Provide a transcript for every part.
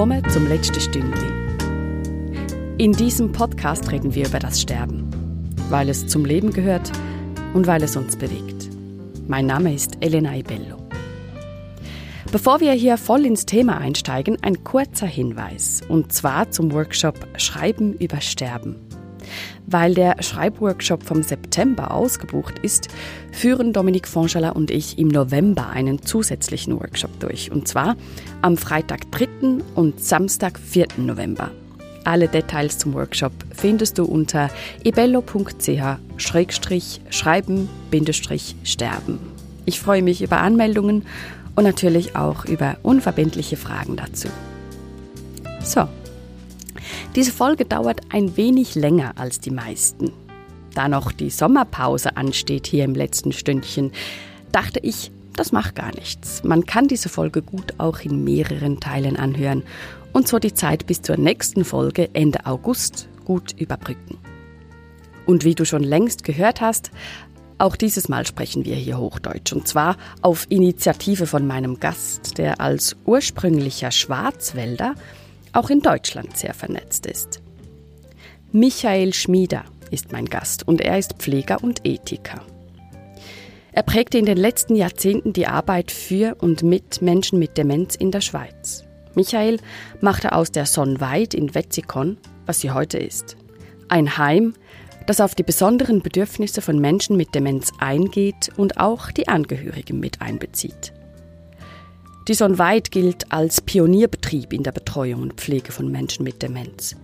Willkommen zum letzten Stündli. In diesem Podcast reden wir über das Sterben, weil es zum Leben gehört und weil es uns bewegt. Mein Name ist Elena Ibello. Bevor wir hier voll ins Thema einsteigen, ein kurzer Hinweis, und zwar zum Workshop Schreiben über Sterben. Weil der Schreibworkshop vom September ausgebucht ist, führen Dominik Fonschala und ich im November einen zusätzlichen Workshop durch. Und zwar am Freitag 3. und Samstag 4. November. Alle Details zum Workshop findest du unter ebello.ch-schreiben-sterben. Ich freue mich über Anmeldungen und natürlich auch über unverbindliche Fragen dazu. So, diese Folge dauert ein wenig länger als die meisten. Da noch die Sommerpause ansteht hier im letzten Stündchen, dachte ich, das macht gar nichts. Man kann diese Folge gut auch in mehreren Teilen anhören und so die Zeit bis zur nächsten Folge Ende August gut überbrücken. Und wie du schon längst gehört hast, auch dieses Mal sprechen wir hier Hochdeutsch und zwar auf Initiative von meinem Gast, der als ursprünglicher Schwarzwälder auch in Deutschland sehr vernetzt ist. Michael Schmieder ist mein Gast und er ist Pfleger und Ethiker. Er prägte in den letzten Jahrzehnten die Arbeit für und mit Menschen mit Demenz in der Schweiz. Michael machte aus der Sonnweit in Wetzikon, was sie heute ist. Ein Heim, das auf die besonderen Bedürfnisse von Menschen mit Demenz eingeht und auch die Angehörigen mit einbezieht. Die Sonnweit gilt als Pionierbetrieb in der Betreuung und Pflege von Menschen mit Demenz.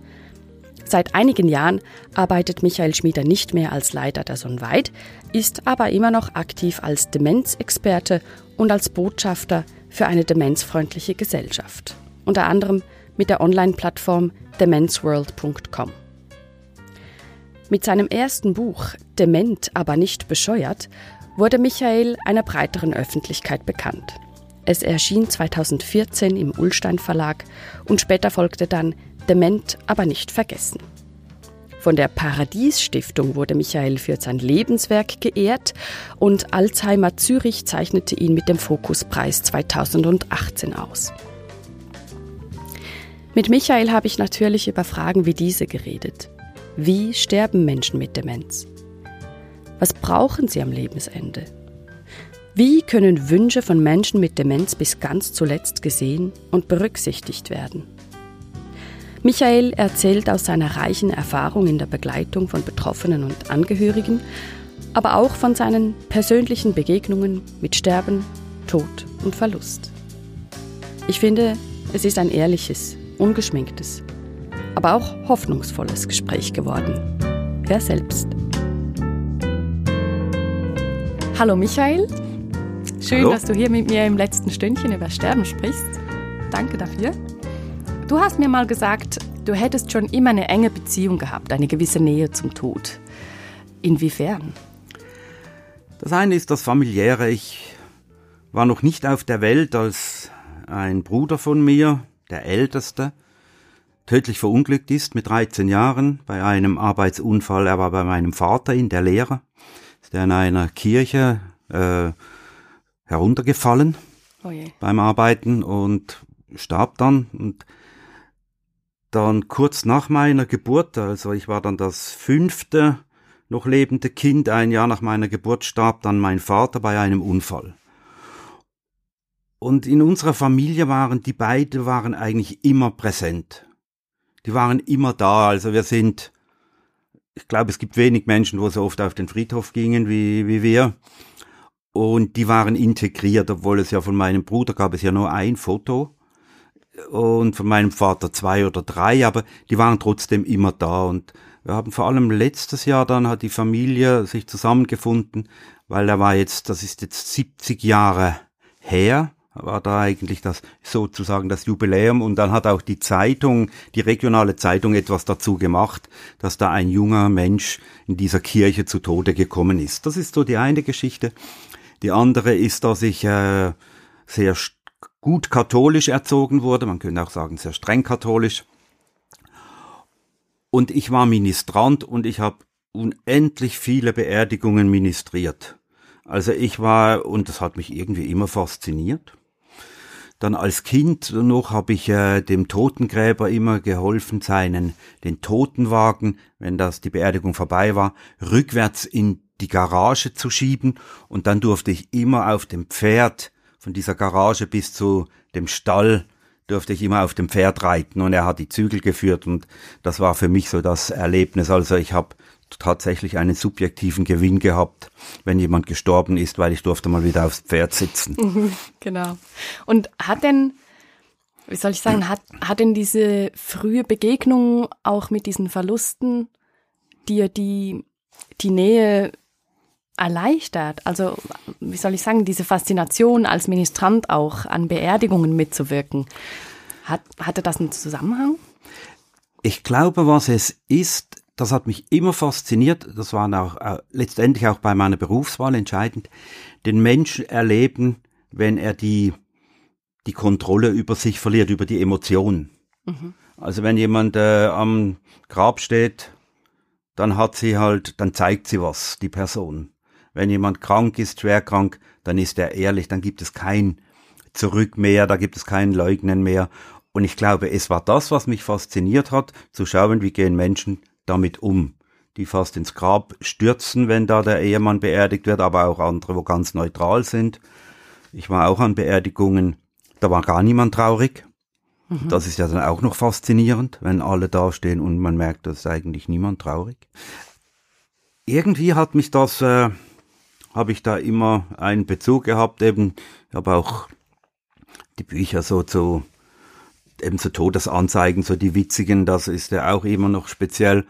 Seit einigen Jahren arbeitet Michael Schmieder nicht mehr als Leiter der Sonnweit, ist aber immer noch aktiv als Demenzexperte und als Botschafter für eine demenzfreundliche Gesellschaft. Unter anderem mit der Online-Plattform demenzworld.com. Mit seinem ersten Buch Dement, aber nicht bescheuert wurde Michael einer breiteren Öffentlichkeit bekannt. Es erschien 2014 im Ullstein Verlag und später folgte dann Dement, aber nicht vergessen. Von der Paradies Stiftung wurde Michael für sein Lebenswerk geehrt und Alzheimer Zürich zeichnete ihn mit dem Fokuspreis 2018 aus. Mit Michael habe ich natürlich über Fragen wie diese geredet. Wie sterben Menschen mit Demenz? Was brauchen sie am Lebensende? Wie können Wünsche von Menschen mit Demenz bis ganz zuletzt gesehen und berücksichtigt werden? Michael erzählt aus seiner reichen Erfahrung in der Begleitung von Betroffenen und Angehörigen, aber auch von seinen persönlichen Begegnungen mit Sterben, Tod und Verlust. Ich finde, es ist ein ehrliches, ungeschminktes, aber auch hoffnungsvolles Gespräch geworden. Wer selbst. Hallo Michael. Schön, Hallo. dass du hier mit mir im letzten Stündchen über Sterben sprichst. Danke dafür. Du hast mir mal gesagt, du hättest schon immer eine enge Beziehung gehabt, eine gewisse Nähe zum Tod. Inwiefern? Das eine ist das familiäre. Ich war noch nicht auf der Welt, als ein Bruder von mir, der älteste, tödlich verunglückt ist mit 13 Jahren bei einem Arbeitsunfall. Er war bei meinem Vater in der Lehre, ist er in einer Kirche äh, heruntergefallen oh beim Arbeiten und starb dann und dann kurz nach meiner Geburt, also ich war dann das fünfte noch lebende Kind, ein Jahr nach meiner Geburt starb dann mein Vater bei einem Unfall. Und in unserer Familie waren die beiden waren eigentlich immer präsent. Die waren immer da, also wir sind, ich glaube, es gibt wenig Menschen, wo so oft auf den Friedhof gingen wie, wie wir und die waren integriert, obwohl es ja von meinem Bruder gab es ja nur ein Foto und von meinem Vater zwei oder drei, aber die waren trotzdem immer da und wir haben vor allem letztes Jahr dann hat die Familie sich zusammengefunden, weil er war jetzt, das ist jetzt 70 Jahre her, war da eigentlich das sozusagen das Jubiläum und dann hat auch die Zeitung, die regionale Zeitung etwas dazu gemacht, dass da ein junger Mensch in dieser Kirche zu Tode gekommen ist. Das ist so die eine Geschichte. Die andere ist, dass ich äh, sehr gut katholisch erzogen wurde, man könnte auch sagen sehr streng katholisch. Und ich war Ministrant und ich habe unendlich viele Beerdigungen ministriert. Also ich war, und das hat mich irgendwie immer fasziniert. Dann als Kind noch habe ich äh, dem Totengräber immer geholfen, seinen den Totenwagen, wenn das die Beerdigung vorbei war, rückwärts in die Garage zu schieben und dann durfte ich immer auf dem Pferd von dieser Garage bis zu dem Stall durfte ich immer auf dem Pferd reiten und er hat die Zügel geführt und das war für mich so das Erlebnis. Also ich habe tatsächlich einen subjektiven Gewinn gehabt, wenn jemand gestorben ist, weil ich durfte mal wieder aufs Pferd sitzen. genau. Und hat denn, wie soll ich sagen, hat, hat denn diese frühe Begegnung auch mit diesen Verlusten dir die, die Nähe erleichtert? Also, wie soll ich sagen, diese Faszination als Ministrant auch an Beerdigungen mitzuwirken. Hat, hatte das einen Zusammenhang? Ich glaube, was es ist, das hat mich immer fasziniert, das war auch, äh, letztendlich auch bei meiner Berufswahl entscheidend, den Menschen erleben, wenn er die, die Kontrolle über sich verliert, über die Emotionen. Mhm. Also wenn jemand äh, am Grab steht, dann hat sie halt, dann zeigt sie was, die Person. Wenn jemand krank ist, schwer krank, dann ist er ehrlich, dann gibt es kein Zurück mehr, da gibt es kein Leugnen mehr. Und ich glaube, es war das, was mich fasziniert hat, zu schauen, wie gehen Menschen damit um. Die fast ins Grab stürzen, wenn da der Ehemann beerdigt wird, aber auch andere, wo ganz neutral sind. Ich war auch an Beerdigungen, da war gar niemand traurig. Mhm. Das ist ja dann auch noch faszinierend, wenn alle dastehen und man merkt, da ist eigentlich niemand traurig. Irgendwie hat mich das äh, habe ich da immer einen Bezug gehabt, eben, ich habe auch die Bücher so zu, eben so Todesanzeigen, so die witzigen, das ist ja auch immer noch speziell.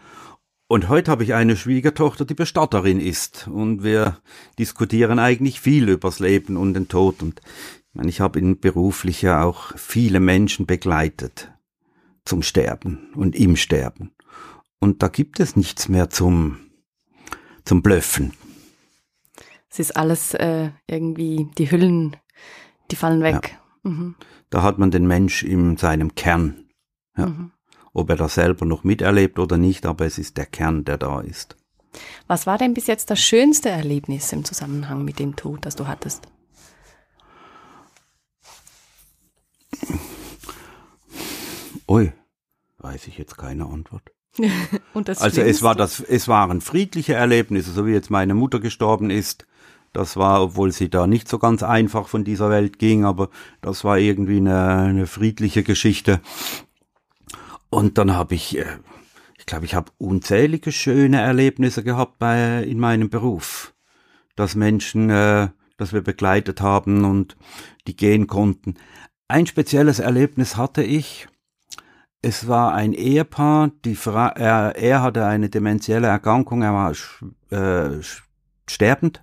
Und heute habe ich eine Schwiegertochter, die Bestatterin ist. Und wir diskutieren eigentlich viel übers Leben und den Tod. Und ich, meine, ich habe in beruflich ja auch viele Menschen begleitet zum Sterben und im Sterben. Und da gibt es nichts mehr zum, zum Blöffen. Es ist alles äh, irgendwie, die Hüllen, die fallen weg. Ja. Mhm. Da hat man den Mensch in seinem Kern. Ja. Mhm. Ob er das selber noch miterlebt oder nicht, aber es ist der Kern, der da ist. Was war denn bis jetzt das schönste Erlebnis im Zusammenhang mit dem Tod, das du hattest? Ui, weiß ich jetzt keine Antwort. also es war das, es waren friedliche Erlebnisse, so wie jetzt meine Mutter gestorben ist. Das war, obwohl sie da nicht so ganz einfach von dieser Welt ging, aber das war irgendwie eine, eine friedliche Geschichte. Und dann habe ich, äh, ich glaube, ich habe unzählige schöne Erlebnisse gehabt bei in meinem Beruf, dass Menschen, äh, dass wir begleitet haben und die gehen konnten. Ein spezielles Erlebnis hatte ich. Es war ein Ehepaar, die Fra er, er hatte eine dementielle Erkrankung, er war äh, sterbend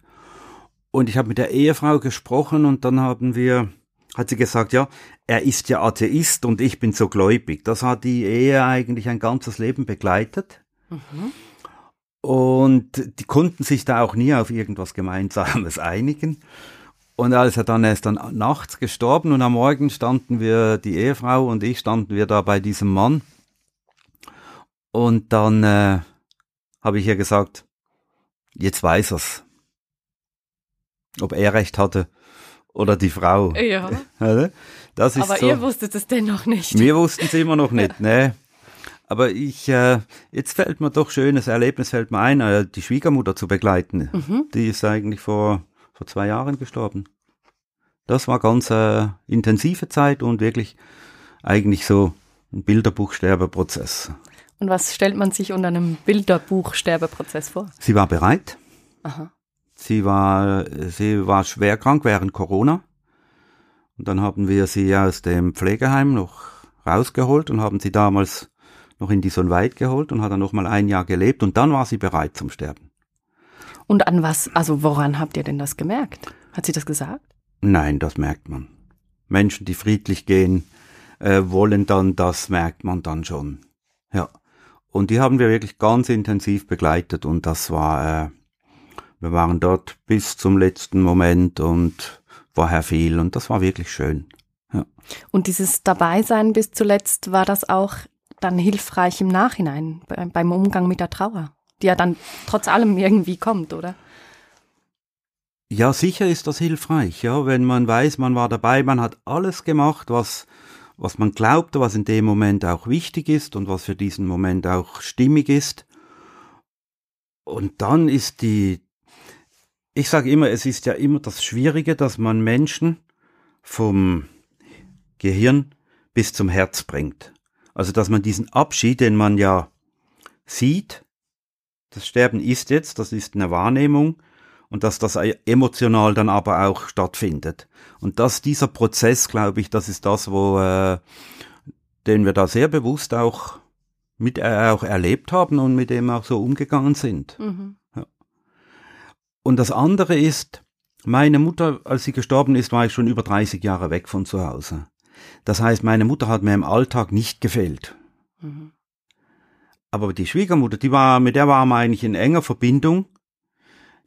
und ich habe mit der Ehefrau gesprochen und dann haben wir, hat sie gesagt, ja, er ist ja Atheist und ich bin so gläubig. Das hat die Ehe eigentlich ein ganzes Leben begleitet. Mhm. Und die konnten sich da auch nie auf irgendwas Gemeinsames einigen. Und als er dann, er ist dann nachts gestorben und am Morgen standen wir, die Ehefrau und ich standen wir da bei diesem Mann. Und dann äh, habe ich ihr gesagt, jetzt weiß er's ob er recht hatte oder die Frau. Ja. Das ist Aber so. ihr wusstet es dennoch nicht. Wir wussten es immer noch nicht, ne. Aber ich, äh, jetzt fällt mir doch schönes Erlebnis fällt mir ein, äh, die Schwiegermutter zu begleiten. Mhm. Die ist eigentlich vor, vor zwei Jahren gestorben. Das war ganz äh, intensive Zeit und wirklich eigentlich so ein Bilderbuchsterbeprozess. Und was stellt man sich unter einem Bilderbuchsterbeprozess vor? Sie war bereit. Aha. Sie war, sie war schwer krank während Corona. Und dann haben wir sie aus dem Pflegeheim noch rausgeholt und haben sie damals noch in die Sonnenweit geholt und hat dann noch mal ein Jahr gelebt und dann war sie bereit zum Sterben. Und an was, also woran habt ihr denn das gemerkt? Hat sie das gesagt? Nein, das merkt man. Menschen, die friedlich gehen, äh, wollen dann, das merkt man dann schon. Ja. Und die haben wir wirklich ganz intensiv begleitet und das war, äh, wir waren dort bis zum letzten Moment und vorher viel und das war wirklich schön. Ja. Und dieses Dabeisein bis zuletzt, war das auch dann hilfreich im Nachhinein beim Umgang mit der Trauer, die ja dann trotz allem irgendwie kommt, oder? Ja, sicher ist das hilfreich, ja, wenn man weiß, man war dabei, man hat alles gemacht, was, was man glaubte, was in dem Moment auch wichtig ist und was für diesen Moment auch stimmig ist. Und dann ist die, ich sage immer, es ist ja immer das Schwierige, dass man Menschen vom Gehirn bis zum Herz bringt. Also, dass man diesen Abschied, den man ja sieht, das Sterben ist jetzt, das ist eine Wahrnehmung, und dass das emotional dann aber auch stattfindet. Und dass dieser Prozess, glaube ich, das ist das, wo äh, den wir da sehr bewusst auch mit äh, auch erlebt haben und mit dem auch so umgegangen sind. Mhm. Und das andere ist, meine Mutter, als sie gestorben ist, war ich schon über 30 Jahre weg von zu Hause. Das heißt, meine Mutter hat mir im Alltag nicht gefehlt. Mhm. Aber die Schwiegermutter, die war, mit der war man eigentlich in enger Verbindung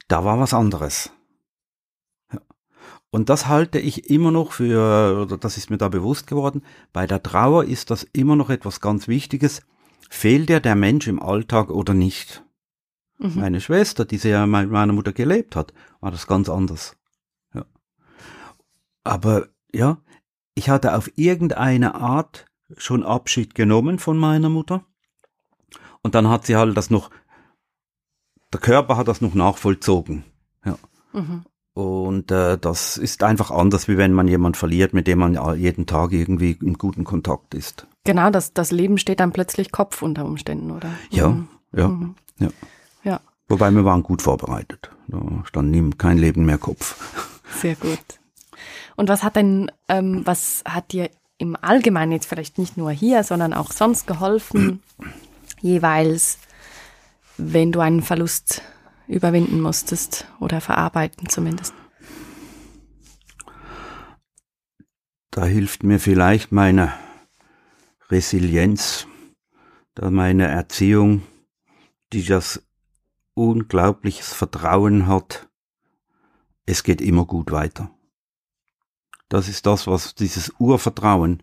da war was anderes. Und das halte ich immer noch für, oder das ist mir da bewusst geworden, bei der Trauer ist das immer noch etwas ganz Wichtiges. Fehlt dir der Mensch im Alltag oder nicht? Mhm. Meine Schwester, die sehr mit meiner Mutter gelebt hat, war das ganz anders. Ja. Aber ja, ich hatte auf irgendeine Art schon Abschied genommen von meiner Mutter. Und dann hat sie halt das noch der Körper hat das noch nachvollzogen. Ja. Mhm. Und äh, das ist einfach anders, wie wenn man jemand verliert, mit dem man jeden Tag irgendwie in guten Kontakt ist. Genau, das, das Leben steht dann plötzlich Kopf unter Umständen, oder? Ja, mhm. ja, mhm. ja. Wobei wir waren gut vorbereitet. Da stand kein Leben mehr Kopf. Sehr gut. Und was hat denn, ähm, was hat dir im Allgemeinen jetzt vielleicht nicht nur hier, sondern auch sonst geholfen, jeweils wenn du einen Verlust überwinden musstest oder verarbeiten zumindest? Da hilft mir vielleicht meine Resilienz, meine Erziehung, die das unglaubliches Vertrauen hat, es geht immer gut weiter. Das ist das, was dieses Urvertrauen,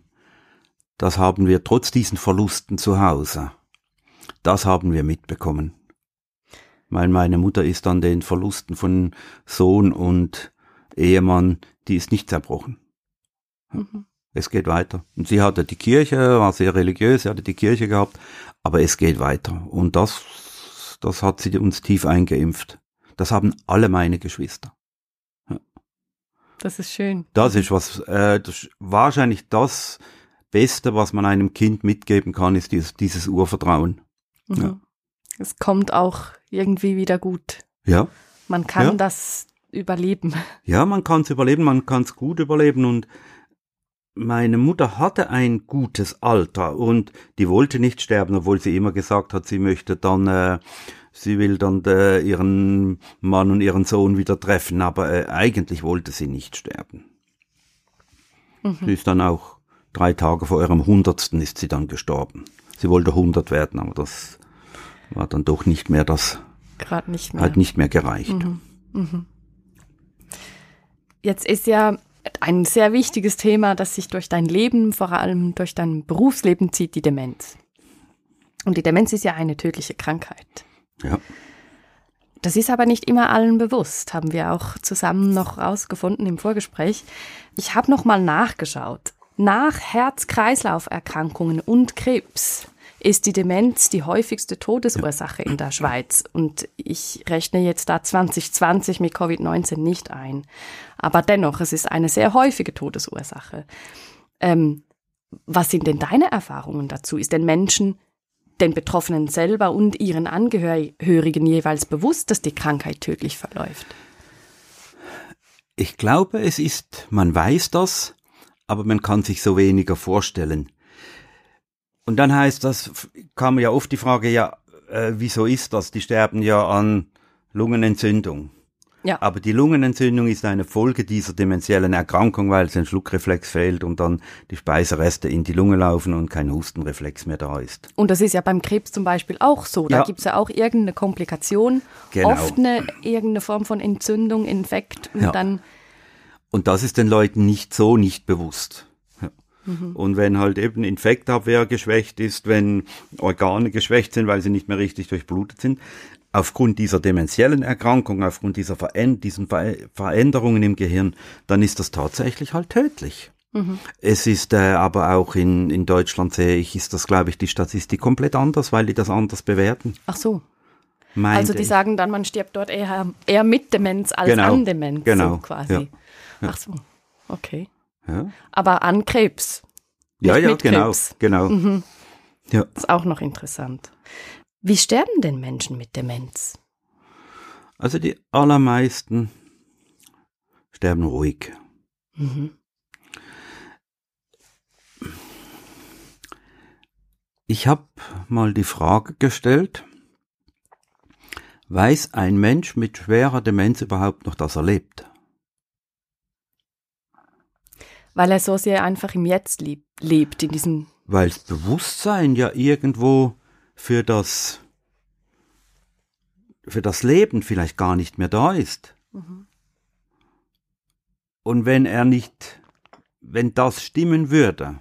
das haben wir trotz diesen Verlusten zu Hause. Das haben wir mitbekommen weil meine Mutter ist an den Verlusten von Sohn und Ehemann, die ist nicht zerbrochen. Mhm. Es geht weiter. Und sie hatte die Kirche, war sehr religiös, sie hatte die Kirche gehabt, aber es geht weiter. Und das, das hat sie uns tief eingeimpft. Das haben alle meine Geschwister. Ja. Das ist schön. Das ist was, äh, das, wahrscheinlich das Beste, was man einem Kind mitgeben kann, ist dieses, dieses Urvertrauen. Mhm. Ja. Es kommt auch irgendwie wieder gut. Ja. Man kann ja. das überleben. Ja, man kann es überleben, man kann es gut überleben und meine Mutter hatte ein gutes Alter und die wollte nicht sterben, obwohl sie immer gesagt hat, sie möchte dann, äh, sie will dann äh, ihren Mann und ihren Sohn wieder treffen, aber äh, eigentlich wollte sie nicht sterben. Mhm. Sie ist dann auch drei Tage vor ihrem Hundertsten ist sie dann gestorben. Sie wollte hundert werden, aber das war dann doch nicht mehr das. Gerade nicht mehr. Hat nicht mehr gereicht. Mhm. Mhm. Jetzt ist ja ein sehr wichtiges Thema, das sich durch dein Leben, vor allem durch dein Berufsleben zieht, die Demenz. Und die Demenz ist ja eine tödliche Krankheit. Ja. Das ist aber nicht immer allen bewusst, haben wir auch zusammen noch rausgefunden im Vorgespräch. Ich habe noch mal nachgeschaut. Nach Herz-Kreislauf-Erkrankungen und Krebs ist die Demenz die häufigste Todesursache in der Schweiz. Und ich rechne jetzt da 2020 mit Covid-19 nicht ein. Aber dennoch, es ist eine sehr häufige Todesursache. Ähm, was sind denn deine Erfahrungen dazu? Ist den Menschen, den Betroffenen selber und ihren Angehörigen jeweils bewusst, dass die Krankheit tödlich verläuft? Ich glaube, es ist, man weiß das, aber man kann sich so weniger vorstellen. Und dann heißt das, kam ja oft die Frage, ja, äh, wieso ist das? Die sterben ja an Lungenentzündung. Ja. Aber die Lungenentzündung ist eine Folge dieser dementiellen Erkrankung, weil es ein Schluckreflex fehlt und dann die Speisereste in die Lunge laufen und kein Hustenreflex mehr da ist. Und das ist ja beim Krebs zum Beispiel auch so. Da ja. gibt's ja auch irgendeine Komplikation, genau. oft eine irgendeine Form von Entzündung, Infekt und ja. dann. Und das ist den Leuten nicht so nicht bewusst. Mhm. Und wenn halt eben Infektabwehr geschwächt ist, wenn Organe geschwächt sind, weil sie nicht mehr richtig durchblutet sind. aufgrund dieser dementiellen Erkrankung, aufgrund dieser Veränd diesen Ver Veränderungen im Gehirn, dann ist das tatsächlich halt tödlich. Mhm. Es ist äh, aber auch in, in Deutschland sehe ich, ist das, glaube ich, die Statistik komplett anders, weil die das anders bewerten. Ach so. Meinte also die ich. sagen dann, man stirbt dort eher, eher mit Demenz als genau. an Demenz, genau. so quasi. Ja. Ja. Ach so, okay. Ja, Aber an Krebs. ja, ja mit genau, Krebs. genau. Mhm. Ja. Das ist auch noch interessant. Wie sterben denn Menschen mit Demenz? Also die allermeisten sterben ruhig. Mhm. Ich habe mal die Frage gestellt, weiß ein Mensch mit schwerer Demenz überhaupt noch, dass er lebt? Weil er so sehr einfach im Jetzt lieb, lebt, in diesem. Weil das Bewusstsein ja irgendwo für das, für das Leben vielleicht gar nicht mehr da ist. Und wenn er nicht, wenn das stimmen würde,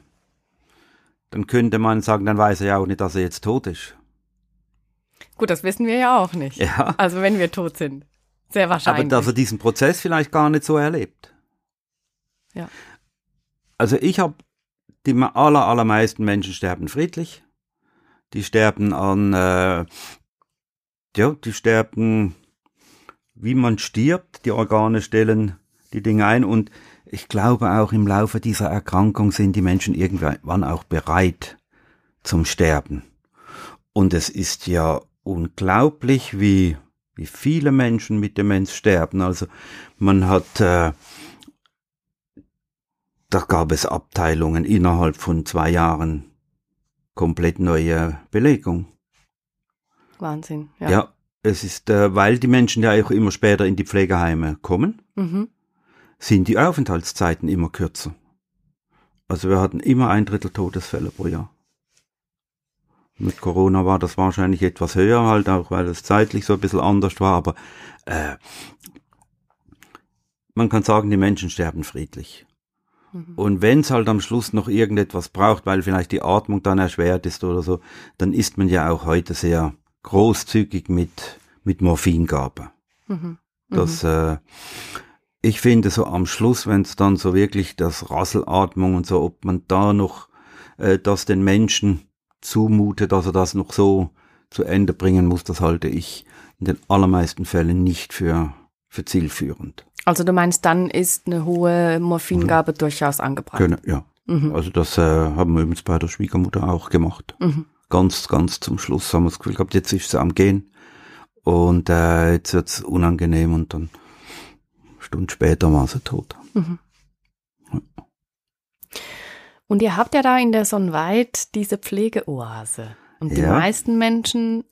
dann könnte man sagen, dann weiß er ja auch nicht, dass er jetzt tot ist. Gut, das wissen wir ja auch nicht. Ja. Also wenn wir tot sind. Sehr Aber wahrscheinlich. dass er diesen Prozess vielleicht gar nicht so erlebt. Ja. Also ich habe die aller, allermeisten Menschen sterben friedlich. Die sterben an, äh, ja, die sterben, wie man stirbt. Die Organe stellen die Dinge ein und ich glaube auch im Laufe dieser Erkrankung sind die Menschen irgendwann auch bereit zum Sterben. Und es ist ja unglaublich, wie, wie viele Menschen mit Demenz sterben. Also man hat, äh, da gab es Abteilungen innerhalb von zwei Jahren komplett neue Belegung. Wahnsinn. Ja, Ja. es ist, äh, weil die Menschen ja auch immer später in die Pflegeheime kommen, Mhm. sind die Aufenthaltszeiten immer kürzer. Also wir hatten immer ein Drittel Todesfälle pro Jahr. Mit Corona war das wahrscheinlich etwas höher, halt auch weil es zeitlich so ein bisschen anders war, aber äh, man kann sagen, die Menschen sterben friedlich. Und wenn es halt am Schluss noch irgendetwas braucht, weil vielleicht die Atmung dann erschwert ist oder so, dann ist man ja auch heute sehr großzügig mit, mit Morphingabe. Das, äh, ich finde so am Schluss, wenn es dann so wirklich das Rasselatmung und so, ob man da noch äh, das den Menschen zumutet, dass er das noch so zu Ende bringen muss, das halte ich in den allermeisten Fällen nicht für, für zielführend. Also du meinst, dann ist eine hohe Morphingabe durchaus angebracht. Können, ja. Also das äh, haben wir übrigens bei der Schwiegermutter auch gemacht. Ganz, ganz zum Schluss haben wir das Gefühl gehabt, jetzt ist sie am Gehen und äh, jetzt wird's unangenehm und dann eine Stunde später war sie tot. Und ihr habt ja da in der Sonnenweit diese Pflegeoase. Und die Ja. meisten Menschen,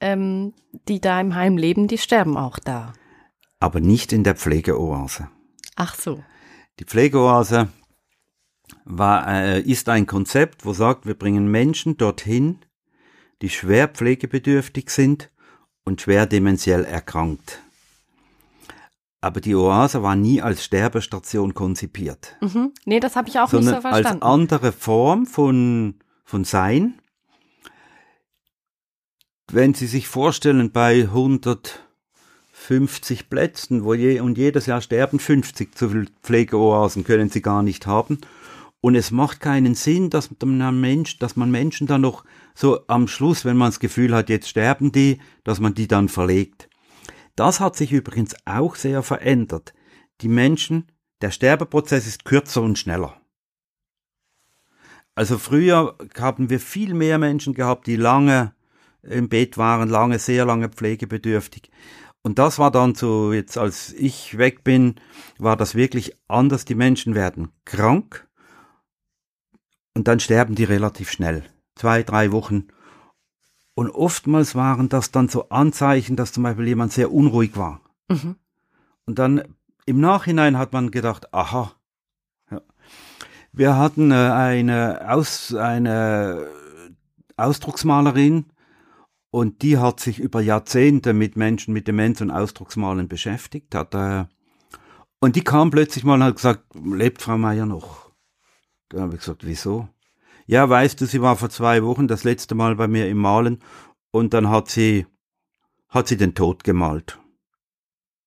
ähm, die da im Heim leben, die sterben auch da. Aber nicht in der Pflegeoase. Ach so. Die Pflegeoase war, äh, ist ein Konzept, wo sagt, wir bringen Menschen dorthin, die schwer pflegebedürftig sind und schwer dementiell erkrankt. Aber die Oase war nie als Sterbestation konzipiert, Mhm. Nee, das habe ich auch nicht so als verstanden. andere Form von, von Sein. Wenn Sie sich vorstellen, bei 150 Plätzen, wo je, und jedes Jahr sterben 50 zu viel Pflegeoasen, können Sie gar nicht haben. Und es macht keinen Sinn, dass man, Mensch, dass man Menschen dann noch so am Schluss, wenn man das Gefühl hat, jetzt sterben die, dass man die dann verlegt. Das hat sich übrigens auch sehr verändert. Die Menschen, der Sterbeprozess ist kürzer und schneller. Also früher haben wir viel mehr Menschen gehabt, die lange im Bett waren, lange, sehr lange pflegebedürftig. Und das war dann so, jetzt als ich weg bin, war das wirklich anders. Die Menschen werden krank und dann sterben die relativ schnell. Zwei, drei Wochen. Und oftmals waren das dann so Anzeichen, dass zum Beispiel jemand sehr unruhig war. Mhm. Und dann im Nachhinein hat man gedacht, aha. Ja. Wir hatten äh, eine, Aus, eine Ausdrucksmalerin und die hat sich über Jahrzehnte mit Menschen mit Demenz und Ausdrucksmalen beschäftigt. Hat, äh, und die kam plötzlich mal und hat gesagt, lebt Frau Meier noch? Dann habe ich gesagt, wieso? Ja, weißt du, sie war vor zwei Wochen das letzte Mal bei mir im Malen und dann hat sie, hat sie den Tod gemalt.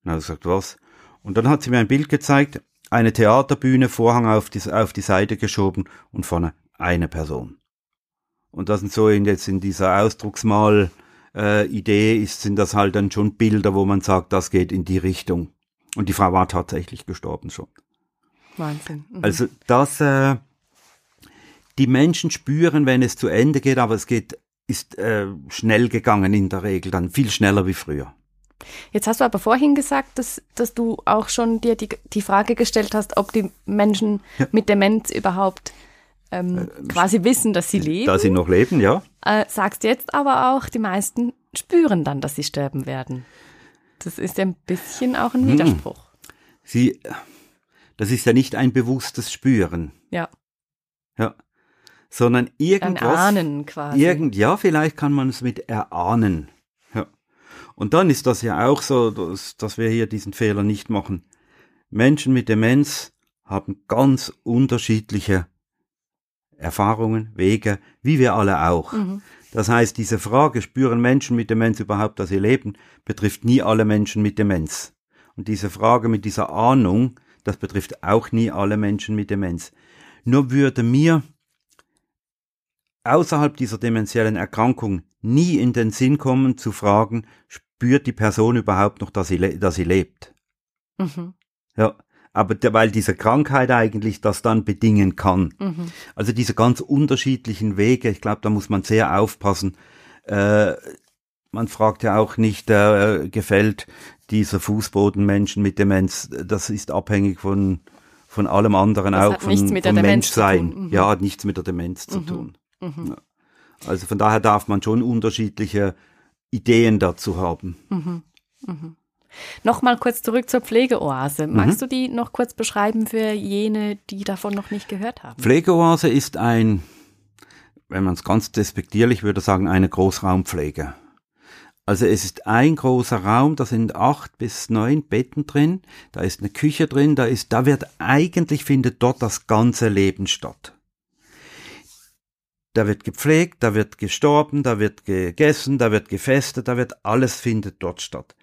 Und er hat gesagt, was? Und dann hat sie mir ein Bild gezeigt, eine Theaterbühne, Vorhang auf die, auf die Seite geschoben und vorne eine Person. Und das sind so in, jetzt in dieser Ausdrucksmal äh, Idee ist, sind das halt dann schon Bilder, wo man sagt, das geht in die Richtung. Und die Frau war tatsächlich gestorben schon. Wahnsinn. Mhm. Also das, äh, die Menschen spüren, wenn es zu Ende geht, aber es geht, ist äh, schnell gegangen in der Regel, dann viel schneller wie früher. Jetzt hast du aber vorhin gesagt, dass, dass du auch schon dir die, die Frage gestellt hast, ob die Menschen Ja. mit Demenz überhaupt ähm, quasi wissen, dass sie leben. Da sie noch leben, ja. Äh, sagst jetzt aber auch, die meisten spüren dann, dass sie sterben werden. Das ist ja ein bisschen auch ein Widerspruch. Sie, das ist ja nicht ein bewusstes Spüren, Ja, ja, sondern ein irgendwas. Ahnen quasi. Irgend, ja, vielleicht kann man es mit erahnen. Ja. Und dann ist das ja auch so, dass, dass wir hier diesen Fehler nicht machen. Menschen mit Demenz haben ganz unterschiedliche Erfahrungen, Wege, wie wir alle auch. Mhm. Das heißt, diese Frage, spüren Menschen mit Demenz überhaupt, dass sie leben, betrifft nie alle Menschen mit Demenz. Und diese Frage mit dieser Ahnung, das betrifft auch nie alle Menschen mit Demenz. Nur würde mir außerhalb dieser dementiellen Erkrankung nie in den Sinn kommen zu fragen, spürt die Person überhaupt noch, dass sie, dass sie lebt? Mhm. Ja, aber der, weil diese Krankheit eigentlich das dann bedingen kann. Mhm. Also diese ganz unterschiedlichen Wege, ich glaube, da muss man sehr aufpassen. Äh, man fragt ja auch nicht, äh, gefällt dieser Fußboden Menschen mit Demenz, das ist abhängig von, von allem anderen, Das auch von, nichts mit der vom Menschsein. Mhm. Ja, hat nichts mit der Demenz zu Mhm. tun. Mhm. Ja. Also von daher darf man schon unterschiedliche Ideen dazu haben. Mhm. Mhm. Nochmal kurz zurück zur Pflegeoase. Mhm. Magst du die noch kurz beschreiben für jene, die davon noch nicht gehört haben? Pflegeoase ist ein, wenn man es ganz despektierlich würde sagen, eine Großraumpflege. Also es ist ein großer Raum, da sind acht bis neun Betten drin, da ist eine Küche drin, da ist, da wird eigentlich findet dort das ganze Leben statt. Da wird gepflegt, da wird gestorben, da wird gegessen, da wird gefestet, da wird alles findet dort statt.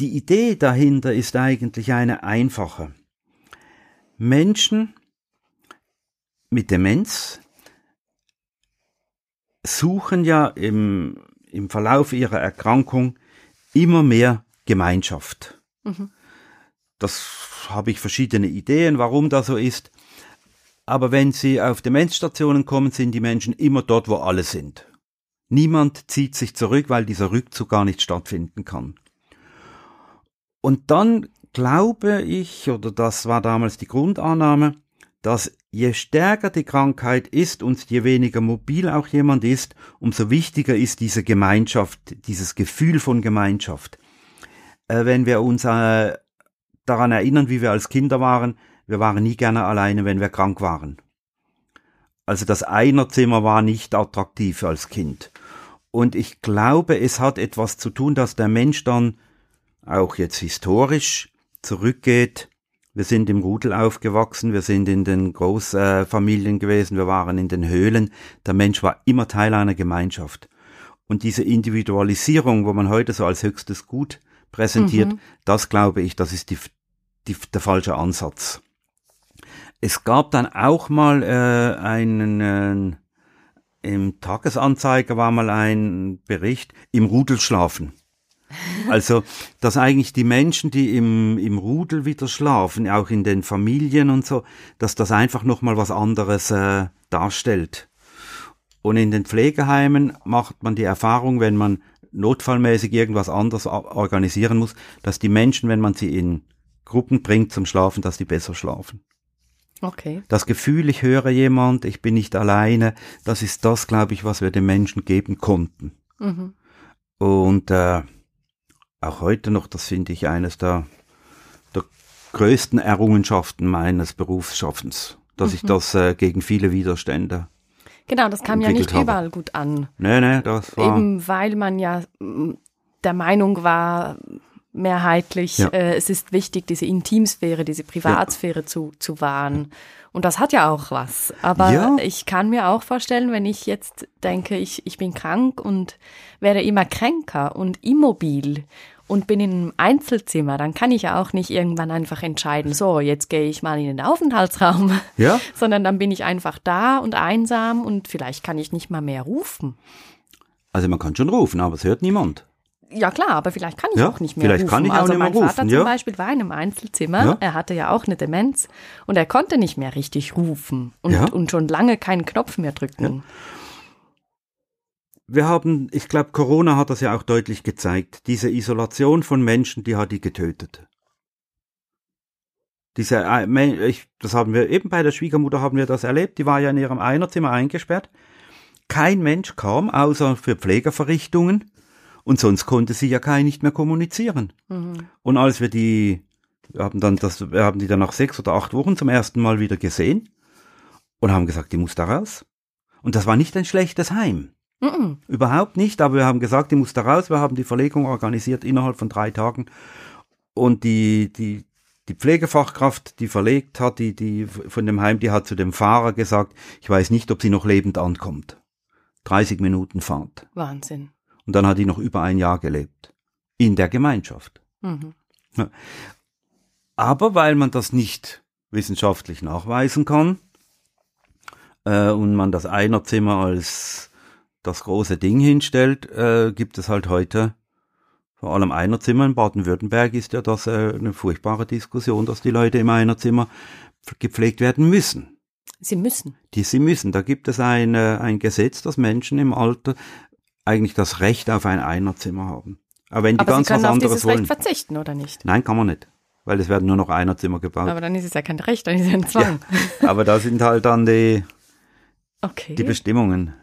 Die Idee dahinter ist eigentlich eine einfache. Menschen mit Demenz suchen ja im, im Verlauf ihrer Erkrankung immer mehr Gemeinschaft. Mhm. Das habe ich verschiedene Ideen, warum das so ist. Aber wenn sie auf Demenzstationen kommen, sind die Menschen immer dort, wo alle sind. Niemand zieht sich zurück, weil dieser Rückzug gar nicht stattfinden kann. Und dann glaube ich, oder das war damals die Grundannahme, dass je stärker die Krankheit ist und je weniger mobil auch jemand ist, umso wichtiger ist diese Gemeinschaft, dieses Gefühl von Gemeinschaft. Äh, wenn wir uns äh, daran erinnern, wie wir als Kinder waren, wir waren nie gerne alleine, wenn wir krank waren. Also das Einerzimmer war nicht attraktiv als Kind. Und ich glaube, es hat etwas zu tun, dass der Mensch dann auch jetzt historisch zurückgeht. Wir sind im Rudel aufgewachsen, wir sind in den Großfamilien gewesen, wir waren in den Höhlen. Der Mensch war immer Teil einer Gemeinschaft. Und diese Individualisierung, wo man heute so als höchstes Gut präsentiert, Mhm. das glaube ich, das ist die, die, der falsche Ansatz. Es gab dann auch mal äh, einen, äh, im Tagesanzeiger war mal ein Bericht, im Rudel schlafen. Also, dass eigentlich die Menschen, die im, im Rudel wieder schlafen, auch in den Familien und so, dass das einfach nochmal was anderes äh, darstellt. Und in den Pflegeheimen macht man die Erfahrung, wenn man notfallmäßig irgendwas anderes organisieren muss, dass die Menschen, wenn man sie in Gruppen bringt zum Schlafen, dass die besser schlafen. Okay. Das Gefühl, ich höre jemand, ich bin nicht alleine, das ist das, glaube ich, was wir den Menschen geben konnten. Mhm. Und äh, auch heute noch, das finde ich eines der, der größten Errungenschaften meines Berufsschaffens, dass ich das äh, gegen viele Widerstände. Genau, das kam ja nicht habe. überall gut an. Nee, nee, das war. Eben weil man ja mm, der Meinung war, mehrheitlich, Ja. äh, es ist wichtig, diese Intimsphäre, diese Privatsphäre zu, zu wahren. Und das hat ja auch was. Aber Ja. ich kann mir auch vorstellen, wenn ich jetzt denke, ich, ich bin krank und werde immer kränker und immobil und bin in einem Einzelzimmer, dann kann ich ja auch nicht irgendwann einfach entscheiden, so, jetzt gehe ich mal in den Aufenthaltsraum, Ja. sondern dann bin ich einfach da und einsam und vielleicht kann ich nicht mal mehr rufen. Also man kann schon rufen, aber es hört niemand. Ja klar, aber vielleicht kann ich Ja, auch nicht mehr vielleicht rufen. kann ich auch also nicht mehr mein Vater rufen, zum ja. Beispiel war in einem Einzelzimmer, Ja. er hatte ja auch eine Demenz und er konnte nicht mehr richtig rufen und, und schon lange keinen Knopf mehr drücken. Wir haben, ich glaube, Corona hat das ja auch deutlich gezeigt. Diese Isolation von Menschen, die hat die getötet. Diese, äh, ich, das haben wir eben bei der Schwiegermutter haben wir das erlebt. Die war ja in ihrem Einerzimmer eingesperrt. Kein Mensch kam, außer für Pflegeverrichtungen. Und sonst konnte sie ja kein nicht mehr kommunizieren. Und als wir die, wir haben dann das, wir haben die dann nach sechs oder acht Wochen zum ersten Mal wieder gesehen und haben gesagt, die muss da raus. Und das war nicht ein schlechtes Heim. Mhm. Überhaupt nicht, aber wir haben gesagt, die muss da raus. Wir haben die Verlegung organisiert innerhalb von drei Tagen. Und die, die, die Pflegefachkraft, die verlegt hat, die, die von dem Heim, die hat zu dem Fahrer gesagt, ich weiß nicht, ob sie noch lebend ankommt. 30 Minuten Fahrt. Wahnsinn. Und dann hat die noch über ein Jahr gelebt. In der Gemeinschaft. Mhm. Aber weil man das nicht wissenschaftlich nachweisen kann äh, und man das Einerzimmer als das große Ding hinstellt, äh, gibt es halt heute vor allem Einerzimmer in Baden-Württemberg ist ja das äh, eine furchtbare Diskussion, dass die Leute im Einerzimmer gepflegt werden müssen. Sie müssen. Die sie müssen. Da gibt es ein, äh, ein Gesetz, dass Menschen im Alter eigentlich das Recht auf ein Einerzimmer haben. Aber wenn die Aber Sie ganz was können auf anderes dieses wollen. Recht verzichten, oder nicht? Nein, kann man nicht. Weil es werden nur noch Einerzimmer gebaut. Aber dann ist es ja kein Recht, dann ist es ein Zwang. Aber da sind halt dann die, Okay. die Bestimmungen.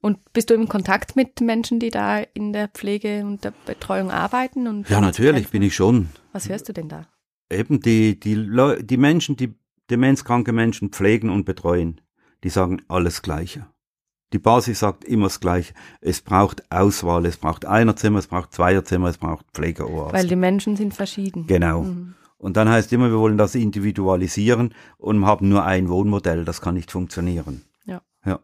Und bist du im Kontakt mit Menschen, die da in der Pflege und der Betreuung arbeiten? Und Ja, natürlich bin ich schon. Was hörst du denn da? Eben die, die, Leu die Menschen, die demenzkranke Menschen pflegen und betreuen, die sagen alles Gleiche. Die Basis sagt immer das Gleiche. Es braucht Auswahl, es braucht Einerzimmer, es braucht Zweierzimmer, es braucht Pflegeoasen. Weil die Menschen sind verschieden. Genau. Und dann heißt immer, wir wollen das individualisieren und haben nur ein Wohnmodell. Das kann nicht funktionieren. Ja. Ja.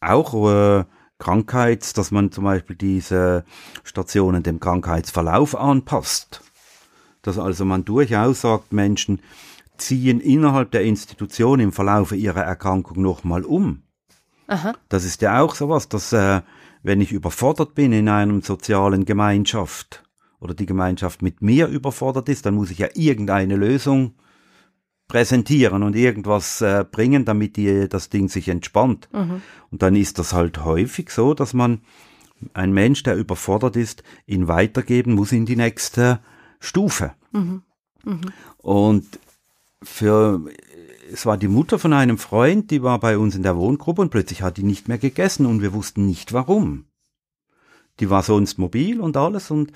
Auch äh, Krankheits, dass man zum Beispiel diese Stationen dem Krankheitsverlauf anpasst. Dass also man durchaus sagt, Menschen ziehen innerhalb der Institution im Verlaufe ihrer Erkrankung nochmal um. Aha. Das ist ja auch sowas, dass äh, wenn ich überfordert bin in einem sozialen Gemeinschaft oder die Gemeinschaft mit mir überfordert ist, dann muss ich ja irgendeine Lösung präsentieren und irgendwas äh, bringen, damit die, das Ding sich entspannt. Und dann ist das halt häufig so, dass man ein Mensch, der überfordert ist, ihn weitergeben muss in die nächste Stufe. Und für es war die Mutter von einem Freund, die war bei uns in der Wohngruppe und plötzlich hat die nicht mehr gegessen und wir wussten nicht warum. Die war sonst mobil und alles und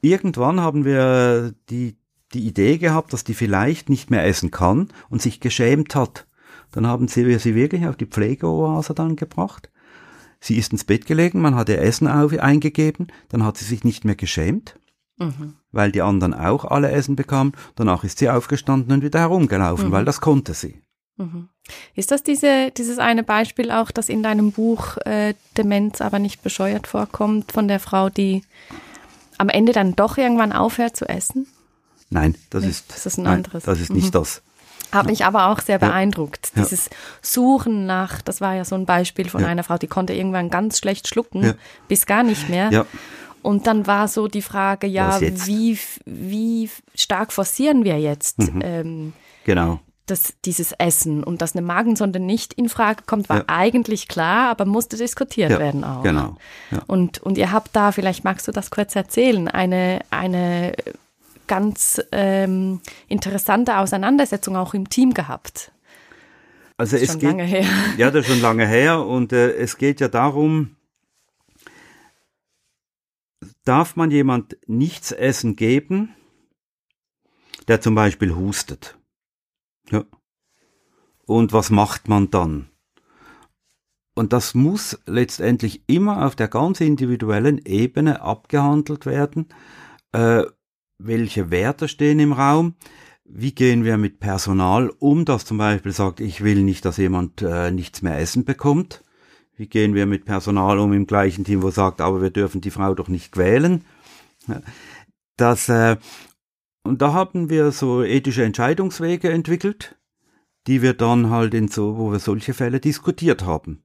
irgendwann haben wir die, die Idee gehabt, dass die vielleicht nicht mehr essen kann und sich geschämt hat. Dann haben wir sie wirklich auf die Pflegeoase dann gebracht. Sie ist ins Bett gelegen, man hat ihr Essen auf, eingegeben, dann hat sie sich nicht mehr geschämt, weil die anderen auch alle Essen bekamen. Danach ist sie aufgestanden und wieder herumgelaufen, weil das konnte sie. Ist das diese, dieses eine Beispiel auch, das in deinem Buch äh, Demenz aber nicht bescheuert vorkommt, von der Frau, die am Ende dann doch irgendwann aufhört zu essen? Nein, das Nee, ist das ist ein nein, anderes. Das ist nicht das. Hat mich aber auch sehr Ja. beeindruckt. Ja. Dieses Suchen nach, das war ja so ein Beispiel von Ja. einer Frau, die konnte irgendwann ganz schlecht schlucken, Ja. bis gar nicht mehr. Und dann war so die Frage, ja, wie, wie stark forcieren wir jetzt Mhm. ähm, genau. das, dieses Essen und dass eine Magensonde nicht in Frage kommt, war Ja. eigentlich klar, aber musste diskutiert Ja, werden auch. genau. Ja. Und, und ihr habt da, vielleicht magst du das kurz erzählen, eine, eine ganz ähm, interessante Auseinandersetzung auch im Team gehabt. Also es Schon geht, lange her. Ja, das ist schon lange her und äh, es geht ja darum, darf man jemand nichts essen geben, der zum Beispiel hustet? Ja. Und was macht man dann? Und das muss letztendlich immer auf der ganz individuellen Ebene abgehandelt werden. Äh, welche Werte stehen im Raum? Wie gehen wir mit Personal um, das zum Beispiel sagt, ich will nicht, dass jemand äh, nichts mehr essen bekommt? Wie gehen wir mit Personal um im gleichen Team, wo sagt, aber wir dürfen die Frau doch nicht quälen? Das, äh, und da haben wir so ethische Entscheidungswege entwickelt, die wir dann halt in so, wo wir solche Fälle diskutiert haben.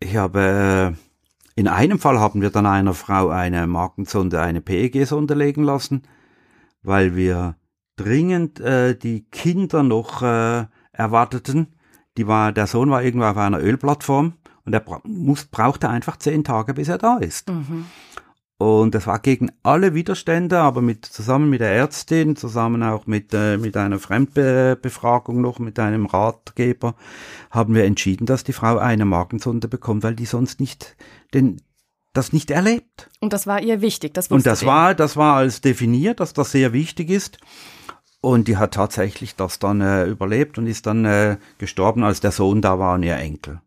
Ich habe, äh, in einem Fall haben wir dann einer Frau eine Markensonde, eine PEG-Sonde legen lassen, weil wir dringend äh, die Kinder noch äh, erwarteten. Die war, der Sohn war irgendwo auf einer Ölplattform und er bra muss, brauchte einfach zehn Tage, bis er da ist. Mhm. Und das war gegen alle Widerstände, aber mit, zusammen mit der Ärztin, zusammen auch mit, äh, mit einer Fremdbefragung noch, mit einem Ratgeber, haben wir entschieden, dass die Frau eine Magensonde bekommt, weil die sonst nicht den, das nicht erlebt. Und das war ihr wichtig, das Und das war, das war als definiert, dass das sehr wichtig ist. Und die hat tatsächlich das dann äh, überlebt und ist dann äh, gestorben, als der Sohn da war und ihr Enkel.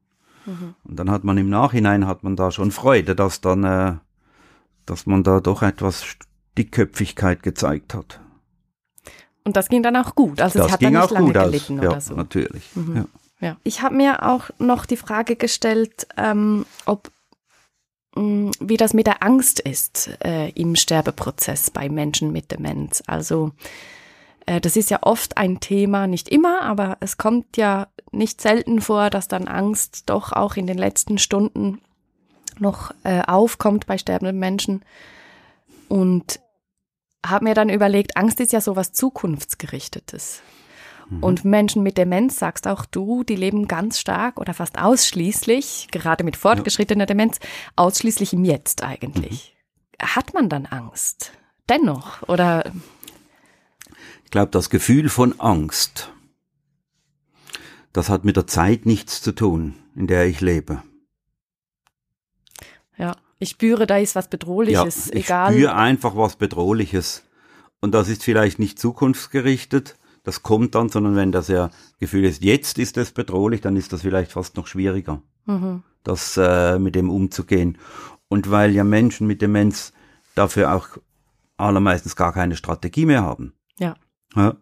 Mhm. Und dann hat man im Nachhinein hat man da schon Freude, dass dann, äh, dass man da doch etwas Dickköpfigkeit gezeigt hat. Und das ging dann auch gut. Also das es hat ging dann nicht auch lange gut gelitten aus. oder ja, so. Natürlich. Mhm. Ja. Ja. Ich habe mir auch noch die Frage gestellt, ähm, ob mh, wie das mit der Angst ist äh, im Sterbeprozess bei Menschen mit Demenz. Also das ist ja oft ein Thema, nicht immer, aber es kommt ja nicht selten vor, dass dann Angst doch auch in den letzten Stunden noch äh, aufkommt bei sterbenden Menschen. Und habe mir dann überlegt, Angst ist ja sowas Zukunftsgerichtetes. Und Menschen mit Demenz, sagst auch du, die leben ganz stark oder fast ausschließlich, gerade mit fortgeschrittener Demenz, ausschließlich im Jetzt eigentlich. Hat man dann Angst? Dennoch? Oder glaube, das Gefühl von Angst, das hat mit der Zeit nichts zu tun, in der ich lebe. ja, ich spüre, da ist was Bedrohliches, ich egal. spüre einfach was Bedrohliches. Und das ist vielleicht nicht zukunftsgerichtet, das kommt dann, sondern wenn das ja Gefühl ist, jetzt ist es bedrohlich, dann ist das vielleicht fast noch schwieriger, Mhm. das äh, mit dem umzugehen. Und weil ja Menschen mit Demenz dafür auch allermeistens gar keine Strategie mehr haben. Ja. Ja,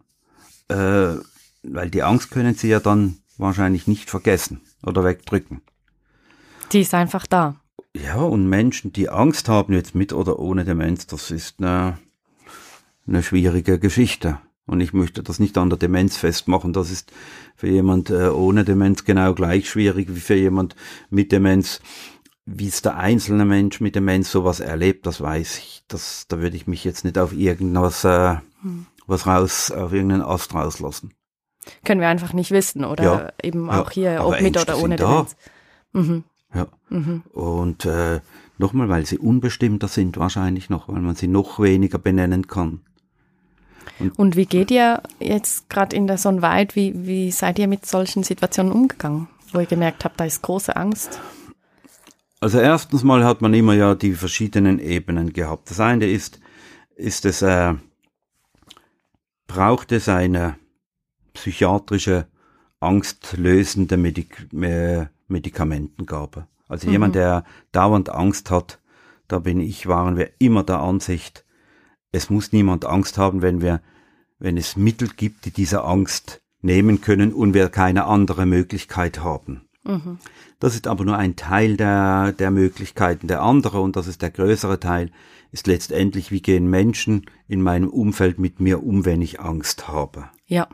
äh, weil die Angst können sie ja dann wahrscheinlich nicht vergessen oder wegdrücken. Die ist einfach da. Ja, und Menschen, die Angst haben, jetzt mit oder ohne Demenz, das ist eine, eine schwierige Geschichte. Und ich möchte das nicht an der Demenz festmachen. Das ist für jemand äh, ohne Demenz genau gleich schwierig wie für jemand mit Demenz. Wie es der einzelne Mensch mit Demenz sowas erlebt, das weiß ich. Das, da würde ich mich jetzt nicht auf irgendwas äh, was raus, auf irgendeinen Ast rauslassen. Können wir einfach nicht wissen. Oder Ja. eben auch hier, ob mit Ängste oder ohne. Demenz. Mhm. Ja. Mhm. Und äh, nochmal, weil sie unbestimmter sind wahrscheinlich noch, weil man sie noch weniger benennen kann. Und wie geht ihr jetzt gerade in der Sonnenweit, wie, wie seid ihr mit solchen Situationen umgegangen, wo ihr gemerkt habt, da ist große Angst? Also erstens mal hat man immer ja die verschiedenen Ebenen gehabt. Das eine ist, ist es, äh, braucht es eine psychiatrische, angstlösende Medik äh, Medikamentengabe. Also jemand, der dauernd Angst hat, da bin ich, waren wir immer der Ansicht, es muss niemand Angst haben, wenn wir, wenn es Mittel gibt, die diese Angst nehmen können und wir keine andere Möglichkeit haben. Das ist aber nur ein Teil der, der Möglichkeiten. Der andere, und das ist der größere Teil, ist letztendlich, wie gehen Menschen in meinem Umfeld mit mir um, wenn ich Angst habe. Ja.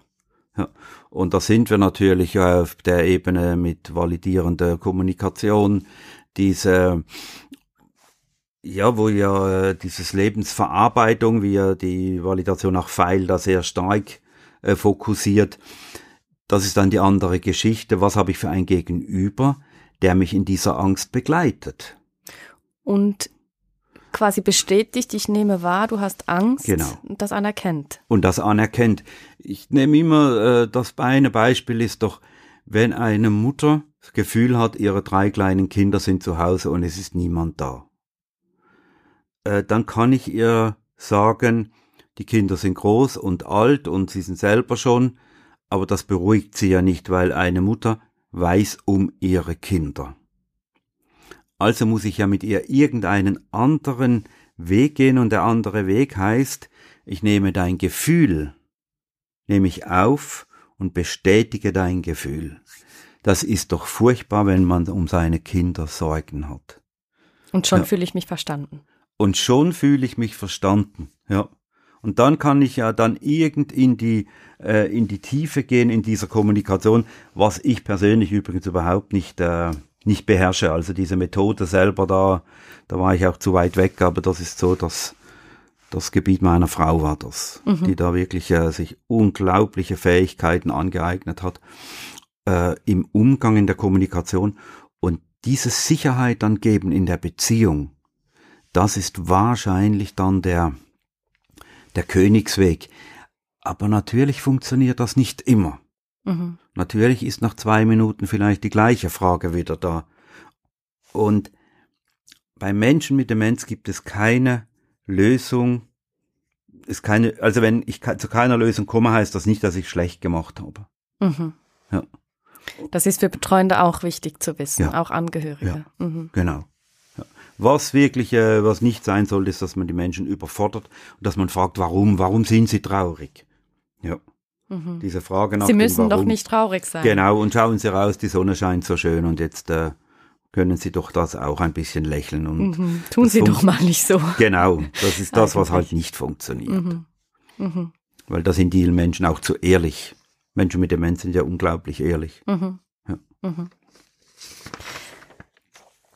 Ja. Und da sind wir natürlich auf der Ebene mit validierender Kommunikation, diese, ja, wo ja äh, dieses Lebensverarbeitung, wie ja die Validation nach Pfeil da sehr stark äh, fokussiert, das ist dann die andere Geschichte. Was habe ich für ein Gegenüber, der mich in dieser Angst begleitet? Und quasi bestätigt, ich nehme wahr, du hast Angst Genau. und das anerkennt. und das anerkennt. Ich nehme immer, äh, das eine Beispiel ist doch, wenn eine Mutter das Gefühl hat, ihre drei kleinen Kinder sind zu Hause und es ist niemand da, äh, dann kann ich ihr sagen, die Kinder sind groß und alt und sie sind selber schon, aber das beruhigt sie ja nicht, weil eine Mutter weiß um ihre Kinder. Also muss ich ja mit ihr irgendeinen anderen Weg gehen und der andere Weg heißt, ich nehme dein Gefühl, nehme ich auf und bestätige dein Gefühl. Das ist doch furchtbar, wenn man um seine Kinder Sorgen hat. Und schon ja. fühle ich mich verstanden. Und schon fühle ich mich verstanden, ja. Und dann kann ich ja dann irgend in die, äh, in die Tiefe gehen in dieser Kommunikation, was ich persönlich übrigens überhaupt nicht, äh, nicht beherrsche. Also diese Methode selber da, da war ich auch zu weit weg, aber das ist so, dass das Gebiet meiner Frau war das, mhm. die da wirklich äh, sich unglaubliche Fähigkeiten angeeignet hat äh, im Umgang in der Kommunikation und diese Sicherheit dann geben in der Beziehung. Das ist wahrscheinlich dann der der Königsweg. Aber natürlich funktioniert das nicht immer. Mhm. Natürlich ist nach zwei Minuten vielleicht die gleiche Frage wieder da. Und bei Menschen mit Demenz gibt es keine Lösung. Es keine, also wenn ich zu keiner Lösung komme, heißt das nicht, dass ich schlecht gemacht habe. Mhm. Ja. Das ist für Betreuende auch wichtig zu wissen, ja. auch Angehörige. Ja, mhm. Genau. Was wirklich, äh, was nicht sein soll, ist, dass man die Menschen überfordert und dass man fragt, warum, warum sind sie traurig? Ja. Mhm. Diese Frage nach Sie müssen dem, doch nicht traurig sein. Genau, und schauen Sie raus, die Sonne scheint so schön und jetzt äh, können Sie doch das auch ein bisschen lächeln. Und mhm. Tun Sie doch mal nicht so. Genau, das ist das, was halt nicht funktioniert. Mhm. Mhm. Weil da sind die Menschen auch zu ehrlich. Menschen mit Demenz sind ja unglaublich ehrlich. Mhm. Ja. Mhm.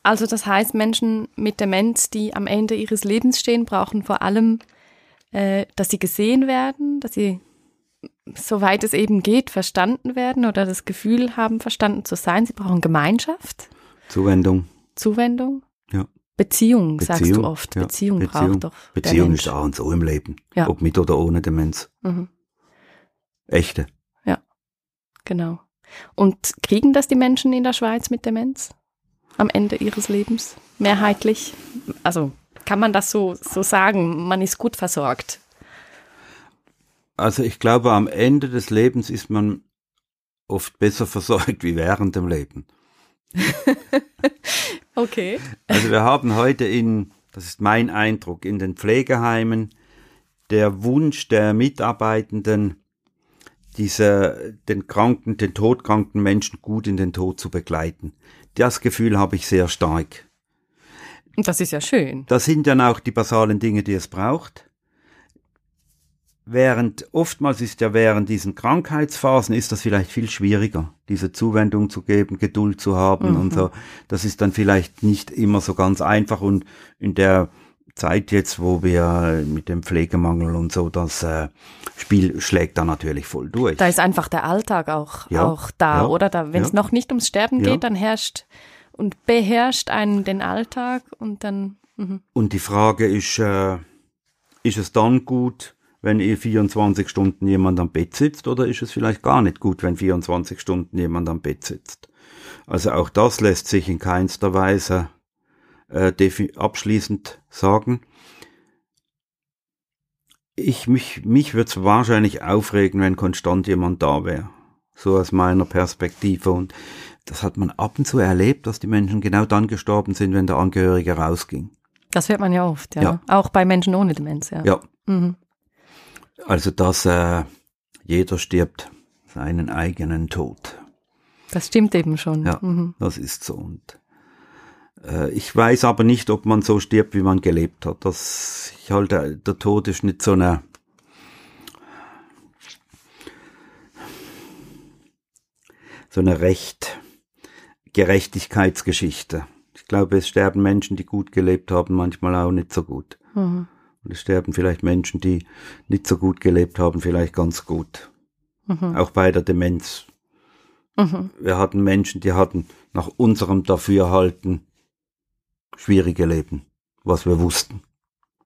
Also das heißt, Menschen mit Demenz, die am Ende ihres Lebens stehen, brauchen vor allem, äh, dass sie gesehen werden, dass sie, soweit es eben geht, verstanden werden oder das Gefühl haben, verstanden zu sein. Sie brauchen Gemeinschaft. Zuwendung. Zuwendung. Ja. Beziehung, Beziehung sagst du oft. Ja. Beziehung, Beziehung, braucht doch. Beziehung ist A und so im Leben. Ja. Ob mit oder ohne Demenz. Mhm. Echte. Ja, genau. Und kriegen das die Menschen in der Schweiz mit Demenz? am Ende ihres Lebens, mehrheitlich. Also kann man das so, so sagen, man ist gut versorgt. Also ich glaube, am Ende des Lebens ist man oft besser versorgt wie während dem Leben. okay. Also wir haben heute in, das ist mein Eindruck, in den Pflegeheimen der Wunsch der Mitarbeitenden, diese, den kranken, den todkranken Menschen gut in den Tod zu begleiten. Das Gefühl habe ich sehr stark. Das ist ja schön. Das sind dann auch die basalen Dinge, die es braucht. Während, oftmals ist ja während diesen Krankheitsphasen ist das vielleicht viel schwieriger, diese Zuwendung zu geben, Geduld zu haben mhm. und so. Das ist dann vielleicht nicht immer so ganz einfach und in der Zeit jetzt, wo wir mit dem Pflegemangel und so, das äh, Spiel schlägt da natürlich voll durch. Da ist einfach der Alltag auch, ja, auch da, ja, oder? Da, Wenn es ja. noch nicht ums Sterben geht, dann herrscht und beherrscht einen den Alltag und dann. Mhm. Und die Frage ist, äh, ist es dann gut, wenn 24 Stunden jemand am Bett sitzt, oder ist es vielleicht gar nicht gut, wenn 24 Stunden jemand am Bett sitzt? Also auch das lässt sich in keinster Weise äh, abschließend sagen. Ich, mich, mich würde es wahrscheinlich aufregen, wenn konstant jemand da wäre. So aus meiner Perspektive. Und das hat man ab und zu erlebt, dass die Menschen genau dann gestorben sind, wenn der Angehörige rausging. Das hört man ja oft, ja. ja. Auch bei Menschen ohne Demenz, ja. Ja. Mhm. Also, dass äh, jeder stirbt seinen eigenen Tod. Das stimmt eben schon. Ja, mhm. das ist so. Und äh, ich weiß aber nicht, ob man so stirbt, wie man gelebt hat. Das, ich halte, der Tod ist nicht so eine, so eine Recht, Gerechtigkeitsgeschichte. Ich glaube, es sterben Menschen, die gut gelebt haben, manchmal auch nicht so gut. Mhm. Und es sterben vielleicht Menschen, die nicht so gut gelebt haben, vielleicht ganz gut. Mhm. Auch bei der Demenz. Mhm. Wir hatten Menschen, die hatten nach unserem Dafürhalten schwierige Leben, was wir wussten.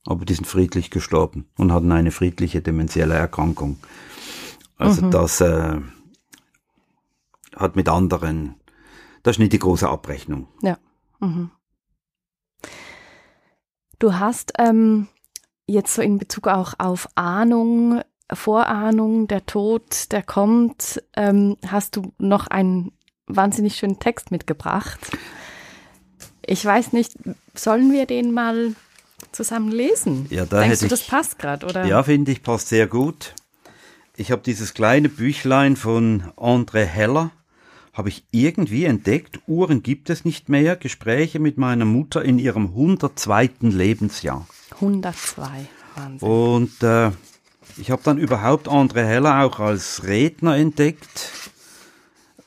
Aber die sind friedlich gestorben und hatten eine friedliche dementielle Erkrankung. Also mhm. das äh, hat mit anderen, das ist nicht die große Abrechnung. Ja. Mhm. Du hast ähm, jetzt so in Bezug auch auf Ahnung, Vorahnung, der Tod, der kommt, ähm, hast du noch einen wahnsinnig schönen Text mitgebracht. Ich weiß nicht, sollen wir den mal zusammen lesen. Ja, da Denkst hätte du, das ich- passt gerade, oder? Ja, finde ich, passt sehr gut. Ich habe dieses kleine Büchlein von André Heller, habe ich irgendwie entdeckt. Uhren gibt es nicht mehr. Gespräche mit meiner Mutter in ihrem 102. Lebensjahr. 102. Wahnsinn. Und äh, ich habe dann überhaupt André Heller auch als Redner entdeckt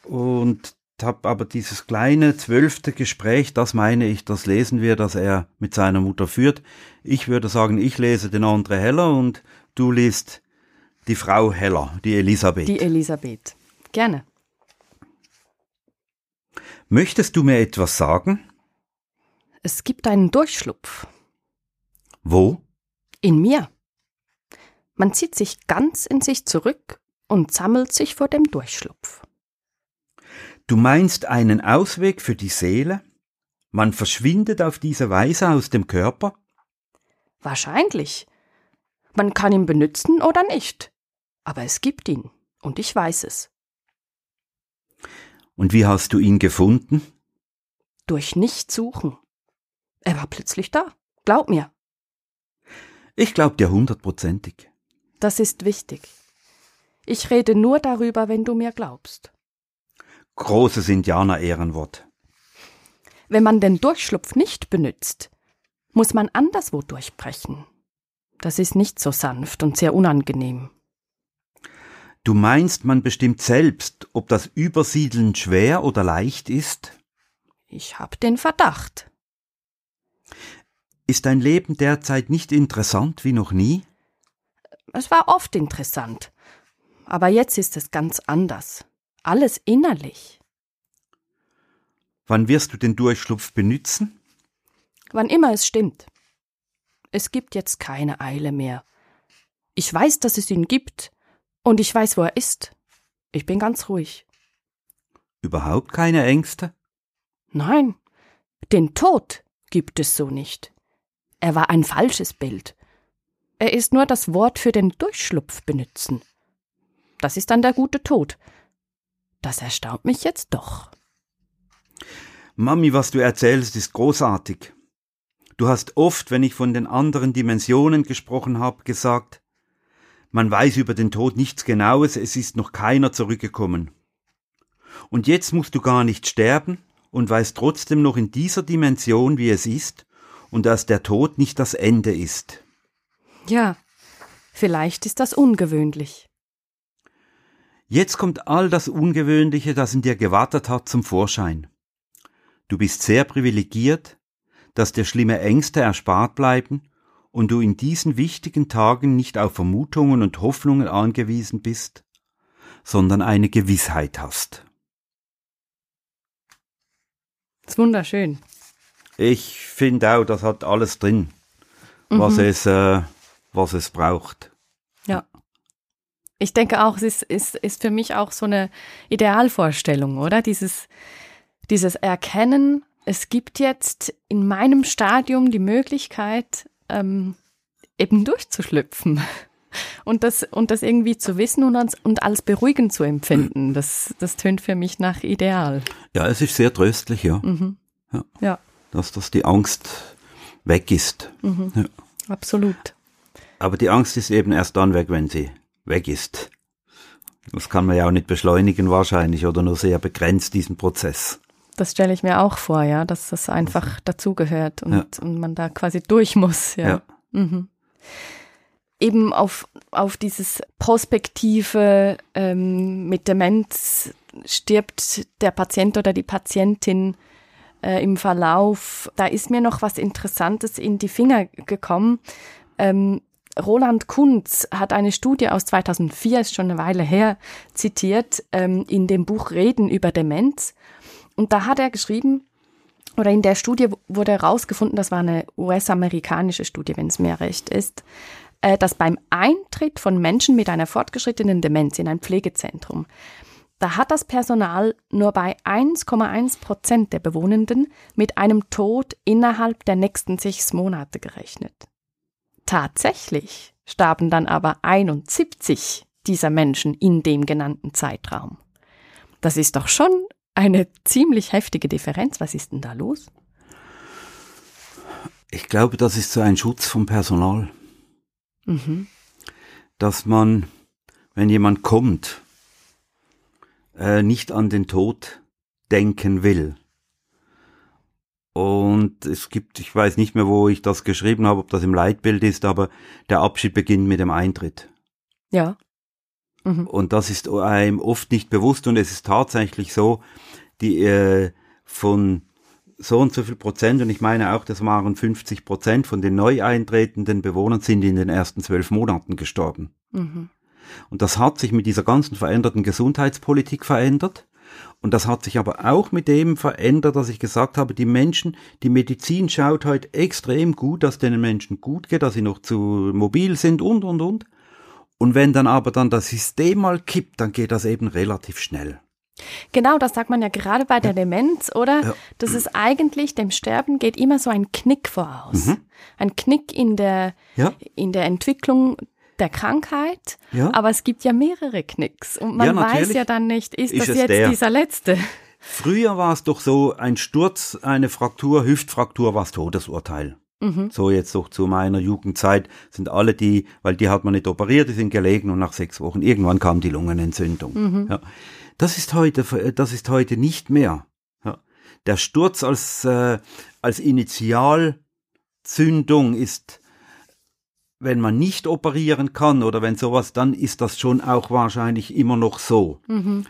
und habe aber dieses kleine zwölfte Gespräch, das meine ich, das lesen wir, das er mit seiner Mutter führt. Ich würde sagen, ich lese den André Heller und du liest die Frau Heller, die Elisabeth. Die Elisabeth. Gerne. Möchtest du mir etwas sagen? Es gibt einen Durchschlupf. Wo? In mir. Man zieht sich ganz in sich zurück und sammelt sich vor dem Durchschlupf. Du meinst einen Ausweg für die Seele? Man verschwindet auf diese Weise aus dem Körper? Wahrscheinlich. Man kann ihn benutzen oder nicht. Aber es gibt ihn. Und ich weiß es. Und wie hast du ihn gefunden? Durch nicht suchen. Er war plötzlich da. Glaub mir. Ich glaub dir hundertprozentig. Das ist wichtig. Ich rede nur darüber, wenn du mir glaubst. Großes Indianer-Ehrenwort. Wenn man den Durchschlupf nicht benützt, muss man anderswo durchbrechen. Das ist nicht so sanft und sehr unangenehm. Du meinst, man bestimmt selbst, ob das Übersiedeln schwer oder leicht ist? Ich hab den Verdacht. Ist dein Leben derzeit nicht interessant wie noch nie? Es war oft interessant. Aber jetzt ist es ganz anders. Alles innerlich. Wann wirst du den Durchschlupf benützen? Wann immer es stimmt. Es gibt jetzt keine Eile mehr. Ich weiß, dass es ihn gibt. Und ich weiß, wo er ist. Ich bin ganz ruhig. Überhaupt keine Ängste? Nein, den Tod gibt es so nicht. Er war ein falsches Bild. Er ist nur das Wort für den Durchschlupf benutzen. Das ist dann der gute Tod. Das erstaunt mich jetzt doch. Mami, was du erzählst, ist großartig. Du hast oft, wenn ich von den anderen Dimensionen gesprochen habe, gesagt, man weiß über den Tod nichts Genaues, es ist noch keiner zurückgekommen. Und jetzt musst du gar nicht sterben und weißt trotzdem noch in dieser Dimension, wie es ist, und dass der Tod nicht das Ende ist. Ja, vielleicht ist das ungewöhnlich. Jetzt kommt all das Ungewöhnliche, das in dir gewartet hat, zum Vorschein. Du bist sehr privilegiert, dass dir schlimme Ängste erspart bleiben und du in diesen wichtigen Tagen nicht auf Vermutungen und Hoffnungen angewiesen bist, sondern eine Gewissheit hast. Das ist wunderschön. Ich finde auch, das hat alles drin, was Mhm. es, äh, was es braucht. Ja. Ich denke auch, es ist, ist, ist für mich auch so eine Idealvorstellung, oder? Dieses, dieses Erkennen, es gibt jetzt in meinem Stadium die Möglichkeit, ähm, eben durchzuschlüpfen. Und das, und das irgendwie zu wissen und als, und als beruhigend zu empfinden, das, das tönt für mich nach Ideal. Ja, es ist sehr tröstlich, ja, Mhm. Ja. ja, dass das die Angst weg ist. Ja. absolut. Aber die Angst ist eben erst dann weg, wenn sie weg ist. Das kann man ja auch nicht beschleunigen wahrscheinlich oder nur sehr begrenzt, diesen Prozess. Das stelle ich mir auch vor, ja, dass das einfach dazugehört und, und man da quasi durch muss, ja. Ja. Mhm. Eben auf, auf dieses Prospektive ähm, mit Demenz stirbt der Patient oder die Patientin äh, im Verlauf. Da ist mir noch was Interessantes in die Finger gekommen. Ähm, Roland Kunz hat eine Studie aus 2004, ist schon eine Weile her, zitiert, ähm, in dem Buch Reden über Demenz. Und da hat er geschrieben, oder in der Studie wurde herausgefunden, das war eine US-amerikanische Studie, wenn es mir recht ist, äh, dass beim Eintritt von Menschen mit einer fortgeschrittenen Demenz in ein Pflegezentrum, da hat das Personal nur bei 1,1 Prozent der Bewohnenden mit einem Tod innerhalb der nächsten sechs Monate gerechnet. Tatsächlich starben dann aber 71 dieser Menschen in dem genannten Zeitraum. Das ist doch schon eine ziemlich heftige Differenz. Was ist denn da los? Ich glaube, das ist so ein Schutz vom Personal. Mhm. Dass man, wenn jemand kommt, äh, nicht an den Tod denken will. Und es gibt, ich weiß nicht mehr, wo ich das geschrieben habe, ob das im Leitbild ist, aber der Abschied beginnt mit dem Eintritt. Ja. Mhm. Und das ist einem oft nicht bewusst und es ist tatsächlich so, die äh, von so und so viel Prozent, und ich meine auch, das waren 50 Prozent von den neu eintretenden Bewohnern sind in den ersten zwölf Monaten gestorben. Mhm. Und das hat sich mit dieser ganzen veränderten Gesundheitspolitik verändert. Und das hat sich aber auch mit dem verändert, dass ich gesagt habe, die Menschen, die Medizin schaut heute extrem gut, dass den Menschen gut geht, dass sie noch zu mobil sind und, und, und. Und wenn dann aber dann das System mal kippt, dann geht das eben relativ schnell. Genau, das sagt man ja gerade bei der Demenz, oder? Ja. Das ist eigentlich, dem Sterben geht immer so ein Knick voraus. Mhm. Ein Knick in der, Ja, in der Entwicklung der Krankheit. ja. Aber es gibt ja mehrere Knicks. Und man Ja, weiß ja dann nicht, ist, Ist das jetzt der? dieser letzte? Früher war es doch so, ein Sturz, eine Fraktur, Hüftfraktur war das Todesurteil. Mhm. So jetzt doch zu meiner Jugendzeit sind alle die, weil die hat man nicht operiert, die sind gelegen und nach sechs Wochen irgendwann kam die Lungenentzündung. Mhm. Ja. Das ist heute, das ist heute nicht mehr. Ja. Der Sturz als, äh, als Initialzündung ist, wenn man nicht operieren kann oder wenn sowas, dann ist das schon auch wahrscheinlich immer noch so. Mhm.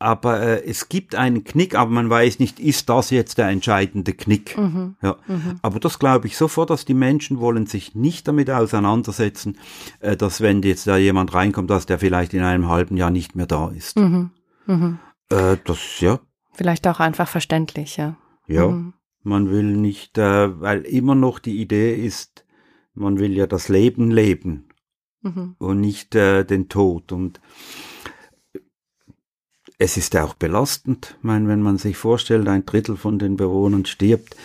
Aber äh, es gibt einen Knick, aber man weiß nicht, ist das jetzt der entscheidende Knick? Mhm. Ja. Aber das glaube ich sofort, dass die Menschen wollen sich nicht damit auseinandersetzen, äh, dass wenn jetzt da jemand reinkommt, dass der vielleicht in einem halben Jahr nicht mehr da ist. Mhm. Mhm. Äh, das, ja, Vielleicht auch einfach verständlich, ja. ja. Mhm. Man will nicht, äh, weil immer noch die Idee ist, man will ja das Leben leben Mhm. und nicht äh, den Tod. Und es ist auch belastend. Ich meine, wenn man sich vorstellt, ein Drittel von den Bewohnern stirbt,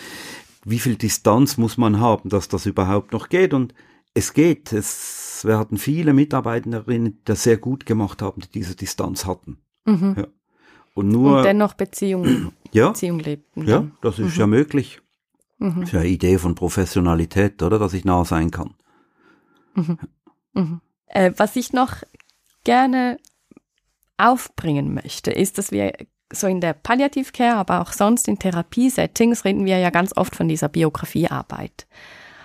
wie viel Distanz muss man haben, dass das überhaupt noch geht? Und es geht. Es, wir hatten viele Mitarbeiterinnen, die das sehr gut gemacht haben, die diese Distanz hatten. Mhm. Ja. Und nur, Und dennoch Beziehung, ja, Beziehung lebten. ja, das ist ja möglich. Mhm. Das ist ja eine Idee von Professionalität, oder? Dass ich nah sein kann. Mhm. Äh, was ich noch gerne aufbringen möchte, ist, dass wir so in der Palliativcare, aber auch sonst in Therapiesettings reden wir ja ganz oft von dieser Biografiearbeit.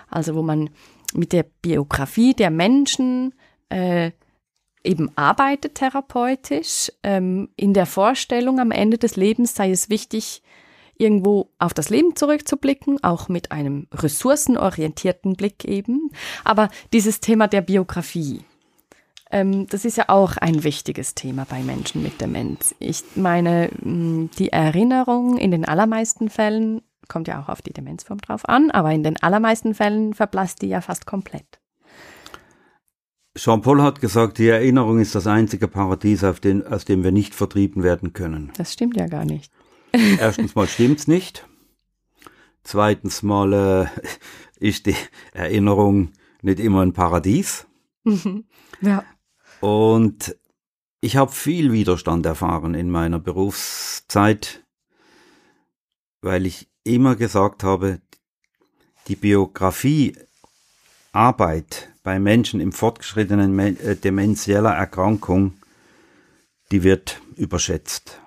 Also wo man mit der Biografie der Menschen äh, eben arbeitet therapeutisch. Ähm, in der Vorstellung am Ende des Lebens sei es wichtig, irgendwo auf das Leben zurückzublicken, auch mit einem ressourcenorientierten Blick eben. Aber dieses Thema der Biografie, ähm, das ist ja auch ein wichtiges Thema bei Menschen mit Demenz. Ich meine, mh, die Erinnerung in den allermeisten Fällen, kommt ja auch auf die Demenzform drauf an, aber in den allermeisten Fällen verblasst die ja fast komplett. Jean-Paul hat gesagt, die Erinnerung ist das einzige Paradies, den, aus dem wir nicht vertrieben werden können. Das stimmt ja gar nicht. Erstens mal stimmt's nicht. Zweitens mal äh, ist die Erinnerung nicht immer ein Paradies. Ja. Und ich habe viel Widerstand erfahren in meiner Berufszeit, weil ich immer gesagt habe, die Biografie Arbeit bei Menschen im fortgeschrittenen äh, demenzieller Erkrankung, die wird überschätzt.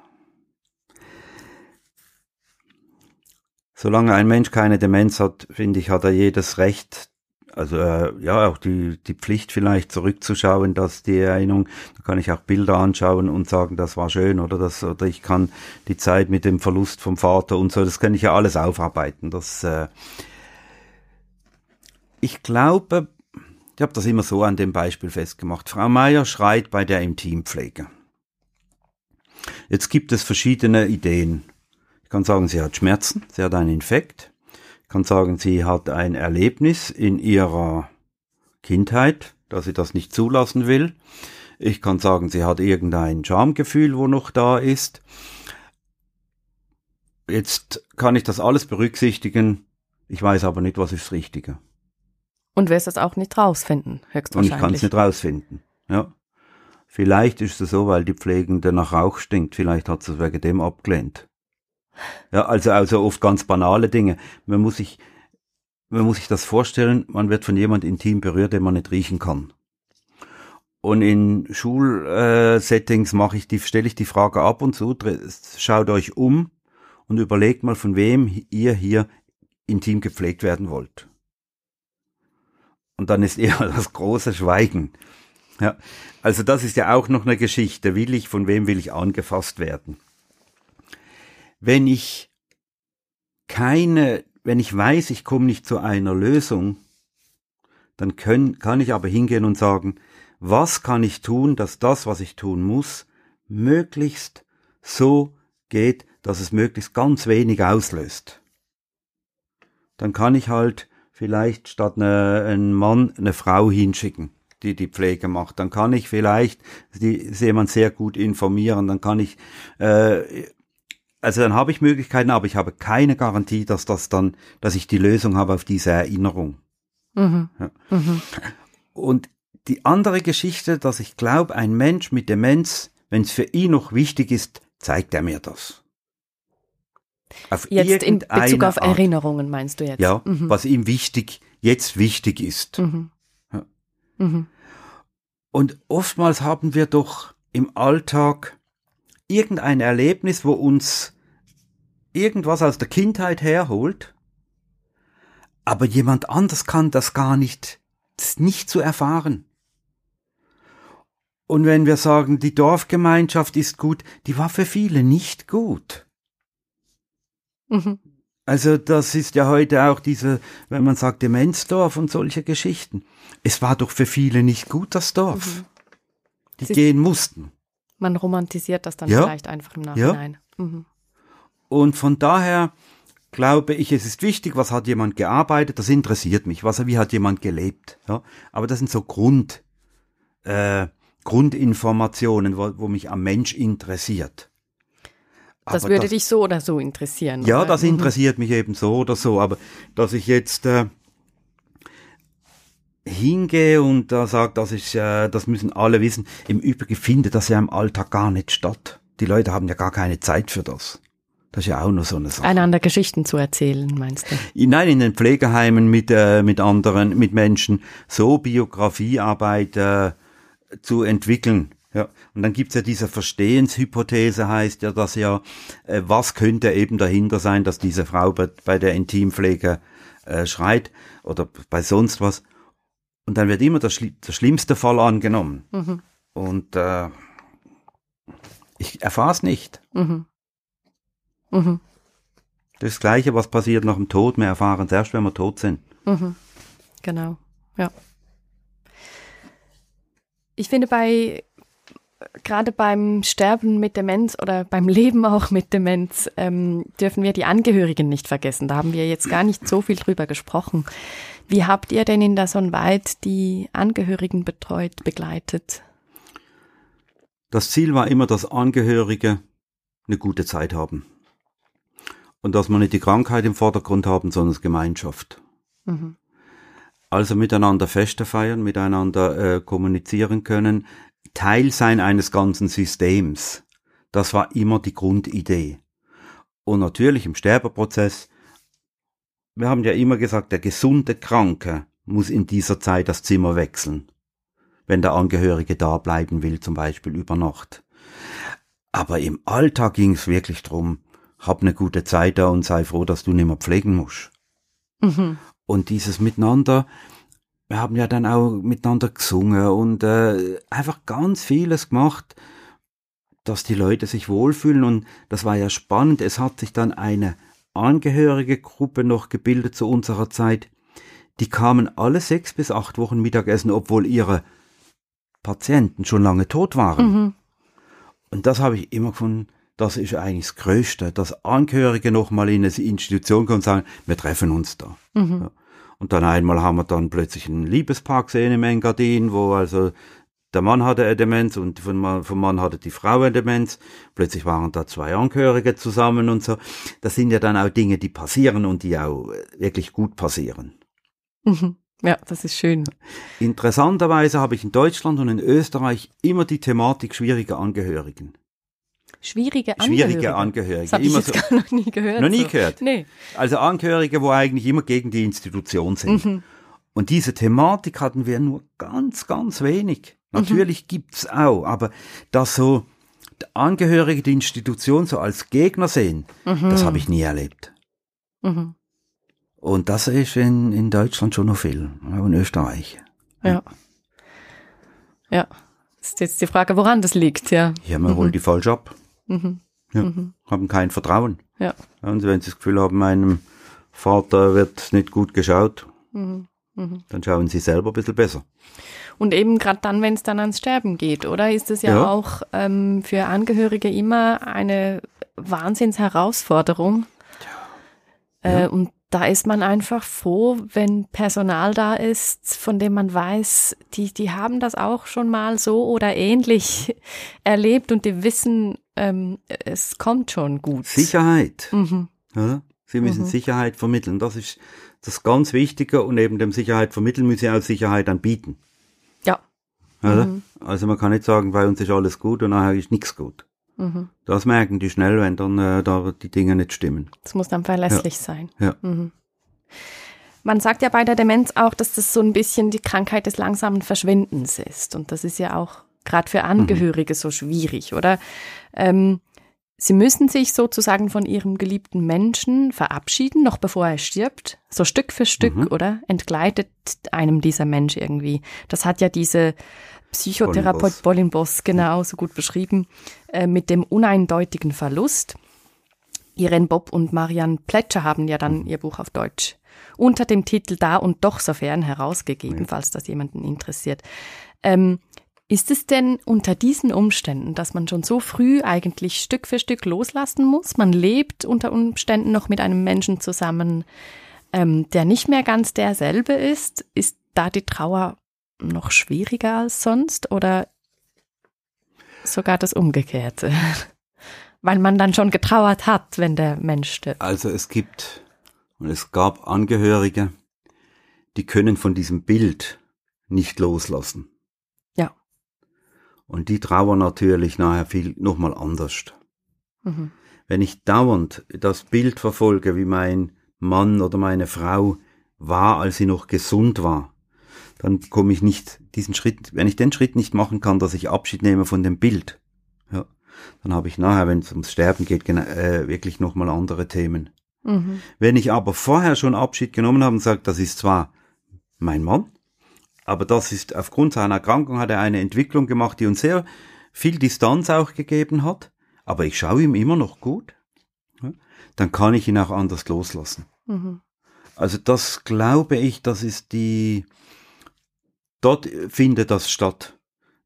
Solange ein Mensch keine Demenz hat, finde ich, hat er jedes Recht, also äh, ja, auch die, die Pflicht vielleicht zurückzuschauen, dass die Erinnerung, da kann ich auch Bilder anschauen und sagen, das war schön oder das, oder ich kann die Zeit mit dem Verlust vom Vater und so, das kann ich ja alles aufarbeiten. Das, äh, ich glaube, ich habe das immer so an dem Beispiel festgemacht. Frau Meier schreit bei der Intimpflege. Jetzt gibt es verschiedene Ideen. Ich kann sagen, sie hat Schmerzen, sie hat einen Infekt. Ich kann sagen, sie hat ein Erlebnis in ihrer Kindheit, dass sie das nicht zulassen will. Ich kann sagen, sie hat irgendein Schamgefühl, wo noch da ist. Jetzt kann ich das alles berücksichtigen. Ich weiß aber nicht, was ist das Richtige. Und wirst das auch nicht rausfinden, Und ich höchstwahrscheinlich. kann es nicht rausfinden. Ja. Vielleicht ist es so, weil die Pflegende nach Rauch stinkt. Vielleicht hat sie es wegen dem abgelehnt. Ja, also, also oft ganz banale Dinge. Man muss sich, man muss sich das vorstellen, man wird von jemand intim berührt, den man nicht riechen kann. Und in Schulsettings mache ich die, stelle ich die Frage ab und zu, schaut euch um und überlegt mal, von wem ihr hier intim gepflegt werden wollt. Und dann ist eher das große Schweigen. Ja, also das ist ja auch noch eine Geschichte. Will ich, von wem will ich angefasst werden? Wenn ich keine, wenn ich weiß, ich komme nicht zu einer Lösung, dann können, kann ich aber hingehen und sagen, was kann ich tun, dass das, was ich tun muss, möglichst so geht, dass es möglichst ganz wenig auslöst. Dann kann ich halt vielleicht statt eine, einen Mann eine Frau hinschicken, die die Pflege macht. Dann kann ich vielleicht die, jemand sehr gut informieren. Dann kann ich, äh, also dann habe ich Möglichkeiten, aber ich habe keine Garantie, dass das dann, dass ich die Lösung habe auf diese Erinnerung. Mhm. Ja. Mhm. Und die andere Geschichte, dass ich glaube, ein Mensch mit Demenz, wenn es für ihn noch wichtig ist, zeigt er mir das. Auf jetzt in Bezug auf Art. Erinnerungen meinst du jetzt? Ja, mhm. was ihm wichtig, jetzt wichtig ist. Mhm. Ja. Mhm. Und oftmals haben wir doch im Alltag irgendein Erlebnis, wo uns irgendwas aus der Kindheit herholt, aber jemand anders kann das gar nicht, das nicht zu erfahren. Und wenn wir sagen, die Dorfgemeinschaft ist gut, die war für viele nicht gut. Mhm. Also das ist ja heute auch diese, wenn man sagt Demenzdorf und solche Geschichten. Es war doch für viele nicht gut, das Dorf. Mhm. Die Sie gehen mussten. Man romantisiert das dann ja. vielleicht einfach im Nachhinein. Ja. Mhm. Und von daher glaube ich, es ist wichtig, was hat jemand gearbeitet, das interessiert mich. Was, wie hat jemand gelebt? Ja? Aber das sind so Grund, äh, Grundinformationen, wo, wo mich am Mensch interessiert. Das würde das, dich so oder so interessieren. Ja, oder? das mhm. interessiert mich eben so oder so, aber dass ich jetzt äh, hingehe und da sage, das ist, äh, das müssen alle wissen. Im Übrigen findet das ja im Alltag gar nicht statt. Die Leute haben ja gar keine Zeit für das. Das ist ja auch nur so eine Sache. Einander Geschichten zu erzählen, meinst du? Nein, in den Pflegeheimen mit, äh, mit anderen, mit Menschen so Biografiearbeit äh, zu entwickeln ja, und dann gibt's ja diese Verstehenshypothese, heißt ja, dass ja, äh, was könnte eben dahinter sein, dass diese Frau bei, bei der Intimpflege äh, schreit oder bei sonst was. Und dann wird immer der, Schli der schlimmste Fall angenommen. Mhm. Und äh, ich erfahre es nicht. Mhm. Mhm. Das Gleiche, was passiert nach dem Tod, wir erfahren es erst, wenn wir tot sind. Mhm. Genau, ja. Ich finde bei gerade beim Sterben mit Demenz oder beim Leben auch mit Demenz ähm, dürfen wir die Angehörigen nicht vergessen. Da haben wir jetzt gar nicht so viel drüber gesprochen. Wie habt ihr denn in der Sonnweit die Angehörigen betreut, begleitet? Das Ziel war immer, dass Angehörige eine gute Zeit haben. Und dass man nicht die Krankheit im Vordergrund haben, sondern das Gemeinschaft. Mhm. Also miteinander Feste feiern, miteinander äh, kommunizieren können, Teil sein eines ganzen Systems. Das war immer die Grundidee. Und natürlich im Sterbeprozess, wir haben ja immer gesagt, der gesunde Kranke muss in dieser Zeit das Zimmer wechseln, wenn der Angehörige da bleiben will, zum Beispiel über Nacht. Aber im Alltag ging es wirklich drum, hab eine gute Zeit da und sei froh, dass du nicht mehr pflegen musst. Mhm. Und dieses Miteinander, wir haben ja dann auch miteinander gesungen und äh, einfach ganz vieles gemacht, dass die Leute sich wohlfühlen und das war ja spannend. Es hat sich dann eine angehörige Gruppe noch gebildet zu unserer Zeit. Die kamen alle sechs bis acht Wochen Mittagessen, obwohl ihre Patienten schon lange tot waren. Mhm. Und das habe ich immer gefunden, das ist eigentlich das Größte, dass Angehörige nochmal in eine Institution kommen und sagen, wir treffen uns da. Mhm. Ja. Und dann einmal haben wir dann plötzlich ein Liebespaar gesehen im Engadin, wo also der Mann hatte eine Demenz und vom vom Mann hatte die Frau eine Demenz. Plötzlich waren da zwei Angehörige zusammen und so. Das sind ja dann auch Dinge, die passieren und die auch wirklich gut passieren. Mhm. Ja, das ist schön. Interessanterweise habe ich in Deutschland und in Österreich immer die Thematik schwieriger Angehörigen. Schwierige Angehörige. Schwierige Angehörige. Das habe ich Immer jetzt so- gar noch nie gehört. Noch nie so. gehört? Nee. Also Angehörige, wo eigentlich immer gegen die Institution sind. Mhm. Und diese Thematik hatten wir nur ganz, ganz wenig. Natürlich gibt's auch, aber dass so Angehörige die Institution so als Gegner sehen, das habe ich nie erlebt. Mhm. Und das ist in, in Deutschland schon noch viel, auch in Österreich. Ja. Ja. Ist jetzt die Frage, woran das liegt, ja. Hier haben wir wohl die falsch ab. Mhm. Ja, Mhm. Haben kein Vertrauen. Ja. Und wenn sie das Gefühl haben, meinem Vater wird nicht gut geschaut, Mhm. Mhm. dann schauen sie selber ein bisschen besser. Und eben gerade dann, wenn es dann ans Sterben geht, oder? Ist es ja, Ja. auch ähm, für Angehörige immer eine Wahnsinnsherausforderung. Äh, und da ist man einfach froh, wenn Personal da ist, von dem man weiß, die, die haben das auch schon mal so oder ähnlich erlebt und die wissen, ähm, es kommt schon gut. Sicherheit. Mhm. Oder? Sie müssen Mhm. Sicherheit vermitteln. Das ist das ganz Wichtige und neben dem Sicherheit vermitteln müssen sie auch Sicherheit anbieten. Ja. Oder? Mhm. Also man kann nicht sagen, bei uns ist alles gut und nachher ist nichts gut. Mhm. Das merken die schnell, wenn dann äh, da die Dinge nicht stimmen. Das muss dann verlässlich sein. Ja. Mhm. Man sagt ja bei der Demenz auch, dass das so ein bisschen die Krankheit des langsamen Verschwindens ist. Und das ist ja auch gerade für Angehörige so schwierig, oder? Ähm, sie müssen sich sozusagen von ihrem geliebten Menschen verabschieden, noch bevor er stirbt. So Stück für Stück, Mhm. oder? Entgleitet einem dieser Mensch irgendwie. Das hat ja diese Psychotherapeut Bolin Bolin Boss genau so gut beschrieben, äh, mit dem uneindeutigen Verlust. Irene Bob und Marianne Plätscher haben ja dann ihr Buch auf Deutsch unter dem Titel Da und doch sofern herausgegeben, falls das jemanden interessiert. Ähm, ist es denn unter diesen Umständen, dass man schon so früh eigentlich Stück für Stück loslassen muss? Man lebt unter Umständen noch mit einem Menschen zusammen, ähm, der nicht mehr ganz derselbe ist. Ist da die Trauer noch schwieriger als sonst oder sogar das Umgekehrte? Weil man dann schon getrauert hat, wenn der Mensch stirbt. Also es gibt und es gab Angehörige, die können von diesem Bild nicht loslassen. Und die trauern natürlich nachher viel nochmal anders. Mhm. Wenn ich dauernd das Bild verfolge, wie mein Mann oder meine Frau war, als sie noch gesund war, dann komme ich nicht diesen Schritt, wenn ich den Schritt nicht machen kann, dass ich Abschied nehme von dem Bild, ja, dann habe ich nachher, wenn es ums Sterben geht, äh, wirklich nochmal andere Themen. Mhm. Wenn ich aber vorher schon Abschied genommen habe und sage, das ist zwar mein Mann, aber das ist aufgrund seiner Erkrankung hat er eine Entwicklung gemacht, die uns sehr viel Distanz auch gegeben hat, aber ich schaue ihm immer noch gut, dann kann ich ihn auch anders loslassen. Mhm. Also das glaube ich, das ist die, dort findet das statt.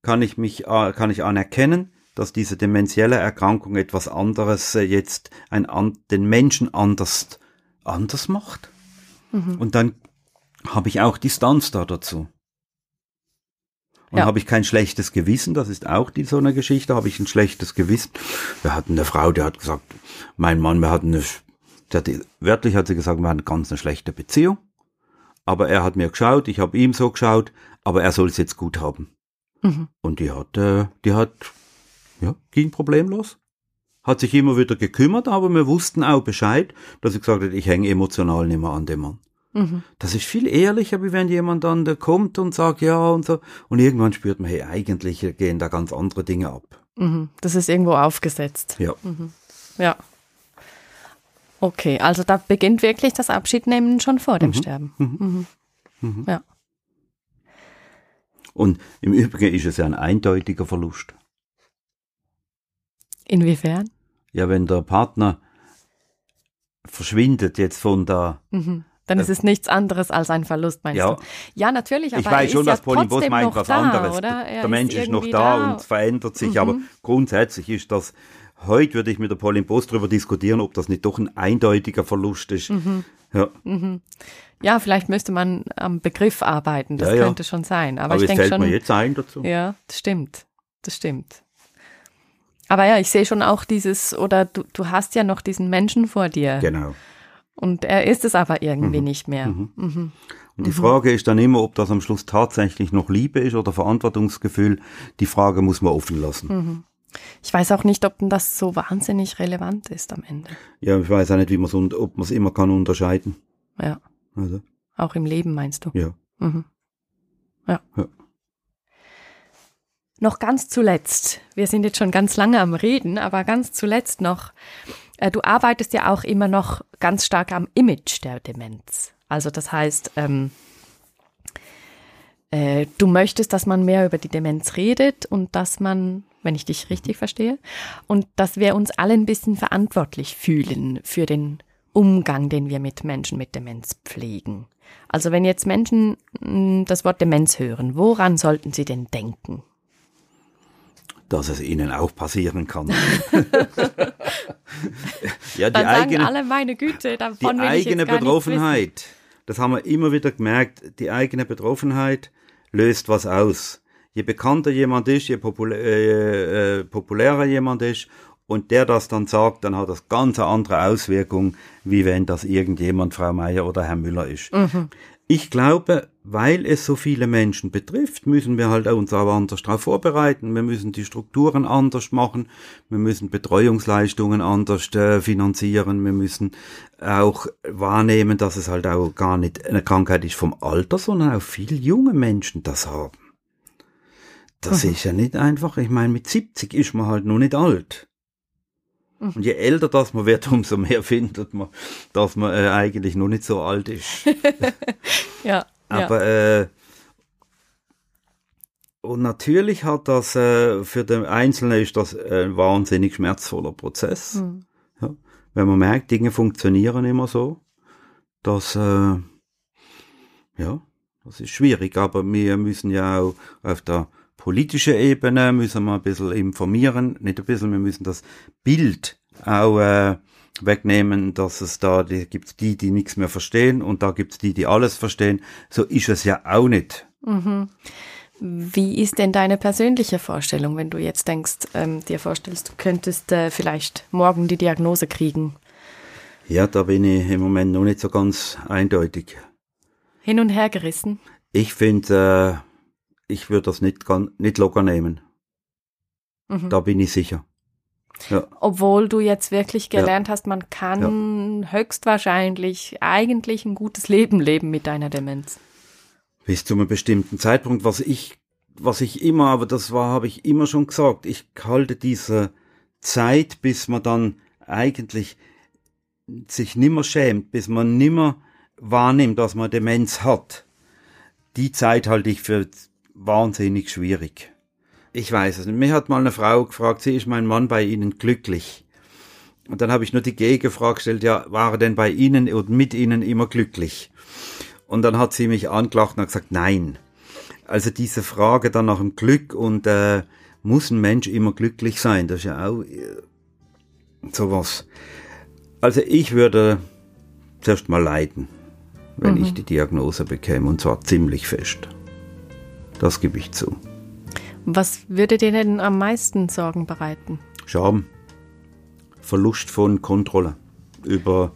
Kann ich mich, äh, kann ich anerkennen, dass diese dementielle Erkrankung etwas anderes äh, jetzt ein, den Menschen anders, anders macht. Mhm. Und dann habe ich auch Distanz da dazu. Und Ja. habe ich kein schlechtes Gewissen, das ist auch die so eine Geschichte, habe ich ein schlechtes Gewissen. Wir hatten eine Frau, die hat gesagt, mein Mann, wir hatten eine, die hat, wörtlich hat sie gesagt, wir hatten ganz eine schlechte Beziehung. Aber er hat mir geschaut, ich habe ihm so geschaut, aber er soll es jetzt gut haben. Mhm. Und die hat, äh, die hat, ja, ging problemlos. Hat sich immer wieder gekümmert, aber wir wussten auch Bescheid, dass sie gesagt hat, ich hänge emotional nicht mehr an dem Mann. Mhm. Das ist viel ehrlicher, wie wenn jemand dann da kommt und sagt ja und so. Und irgendwann spürt man, hey, eigentlich gehen da ganz andere Dinge ab. Mhm. Das ist irgendwo aufgesetzt. Ja. Ja. Okay, also da beginnt wirklich das Abschiednehmen schon vor dem Sterben. Mhm. Ja. Und im Übrigen ist es ja ein eindeutiger Verlust. Inwiefern? Ja, wenn der Partner verschwindet jetzt von der, Mhm. Dann ist es nichts anderes als ein Verlust, meinst Ja. du? Ja, natürlich, aber ich weiß ist schon, ja dass Boss trotzdem meint was da, anderes. Oder? Der, Er Mensch ist noch irgendwie da, und verändert sich, Mhm. aber grundsätzlich ist das, heute würde ich mit der Boss darüber diskutieren, ob das nicht doch ein eindeutiger Verlust ist. Mhm. Ja, Ja, vielleicht müsste man am Begriff arbeiten, das Ja, ja. könnte schon sein. Aber, aber, ich denke fällt schon, mir jetzt ein dazu. Ja, das stimmt. Das stimmt. Aber ja, ich sehe schon auch dieses, oder du, du hast ja noch diesen Menschen vor dir. Genau. Und er ist es aber irgendwie nicht mehr. Mhm. Und die Frage ist dann immer, ob das am Schluss tatsächlich noch Liebe ist oder Verantwortungsgefühl. Die Frage muss man offen lassen. Ich weiß auch nicht, ob das so wahnsinnig relevant ist am Ende. Ja, ich weiß auch nicht, wie man's, ob man es immer kann unterscheiden. Ja. Also, Auch im Leben meinst du? ja. Mhm. Ja. Ja. Noch ganz zuletzt, wir sind jetzt schon ganz lange am Reden, aber ganz zuletzt noch, du arbeitest ja auch immer noch ganz stark am Image der Demenz. Also das heißt, ähm, äh, du möchtest, dass man mehr über die Demenz redet und dass man, wenn ich dich richtig verstehe, und dass wir uns alle ein bisschen verantwortlich fühlen für den Umgang, den wir mit Menschen mit Demenz pflegen. Also wenn jetzt Menschen mh, das Wort Demenz hören, woran sollten sie denn denken? Dass es ihnen auch passieren kann. ja, die Dann sagen eigene, alle, meine Güte, die davon will ich eigene jetzt gar Betroffenheit, das haben wir immer wieder gemerkt, die eigene Betroffenheit löst was aus. Je bekannter jemand ist, je populä äh, äh, populärer jemand ist und der das dann sagt, dann hat das ganz eine andere Auswirkung, wie wenn das irgendjemand, Frau Meier oder Herr Müller ist. Ich glaube, weil es so viele Menschen betrifft, müssen wir halt uns aber anders darauf vorbereiten. Wir müssen die Strukturen anders machen. Wir müssen Betreuungsleistungen anders äh, finanzieren. Wir müssen auch wahrnehmen, dass es halt auch gar nicht eine Krankheit ist vom Alter, sondern auch viele junge Menschen das haben. Das ist ja nicht einfach. Ich meine, mit 70 ist man halt noch nicht alt. Und je älter das man wird, umso mehr findet man, dass man äh, eigentlich noch nicht so alt ist. Ja, Aber äh, und natürlich hat das äh, für den Einzelnen ist das ein wahnsinnig schmerzvoller Prozess. Hm. Ja, wenn man merkt, Dinge funktionieren immer so, dass äh, ja, das ist schwierig. Aber wir müssen ja auch auf der politischen Ebene müssen wir ein bisschen informieren, nicht ein bisschen, wir müssen das Bild auch äh, wegnehmen, dass es da die, gibt's die, die nichts mehr verstehen und da gibt's die, die alles verstehen. So ist es ja auch nicht. Wie ist denn deine persönliche Vorstellung, wenn du jetzt denkst, ähm, dir vorstellst, du könntest äh, vielleicht morgen die Diagnose kriegen? Ja, da bin ich im Moment noch nicht so ganz eindeutig. Hin und her gerissen? Ich finde, äh, ich würde das nicht, nicht locker nehmen. Da bin ich sicher. Ja, Obwohl du jetzt wirklich Ja. gelernt hast, man kann höchstwahrscheinlich eigentlich ein gutes Leben leben mit deiner Demenz. bis zu einem bestimmten Zeitpunkt, was ich, was ich immer, aber das war, habe ich immer schon gesagt, ich halte diese Zeit, bis man dann eigentlich sich nimmer schämt, bis man nimmer wahrnimmt, dass man Demenz hat. Die Zeit halte ich für wahnsinnig schwierig. Ich weiß es nicht. Mir hat mal eine Frau gefragt, sie ist mein Mann bei Ihnen glücklich? Und dann habe ich nur die Gegenfrage gestellt, ja, war er denn bei Ihnen und mit Ihnen immer glücklich? Und dann hat sie mich angeklagt und hat gesagt, nein. Also diese Frage dann nach dem Glück und äh, muss ein Mensch immer glücklich sein, das ist ja auch äh, sowas. Also ich würde zuerst mal leiden, wenn ich die Diagnose bekäme und zwar ziemlich fest. Das gebe ich zu. Was würde dir denn am meisten Sorgen bereiten? Scham, Verlust von Kontrolle über,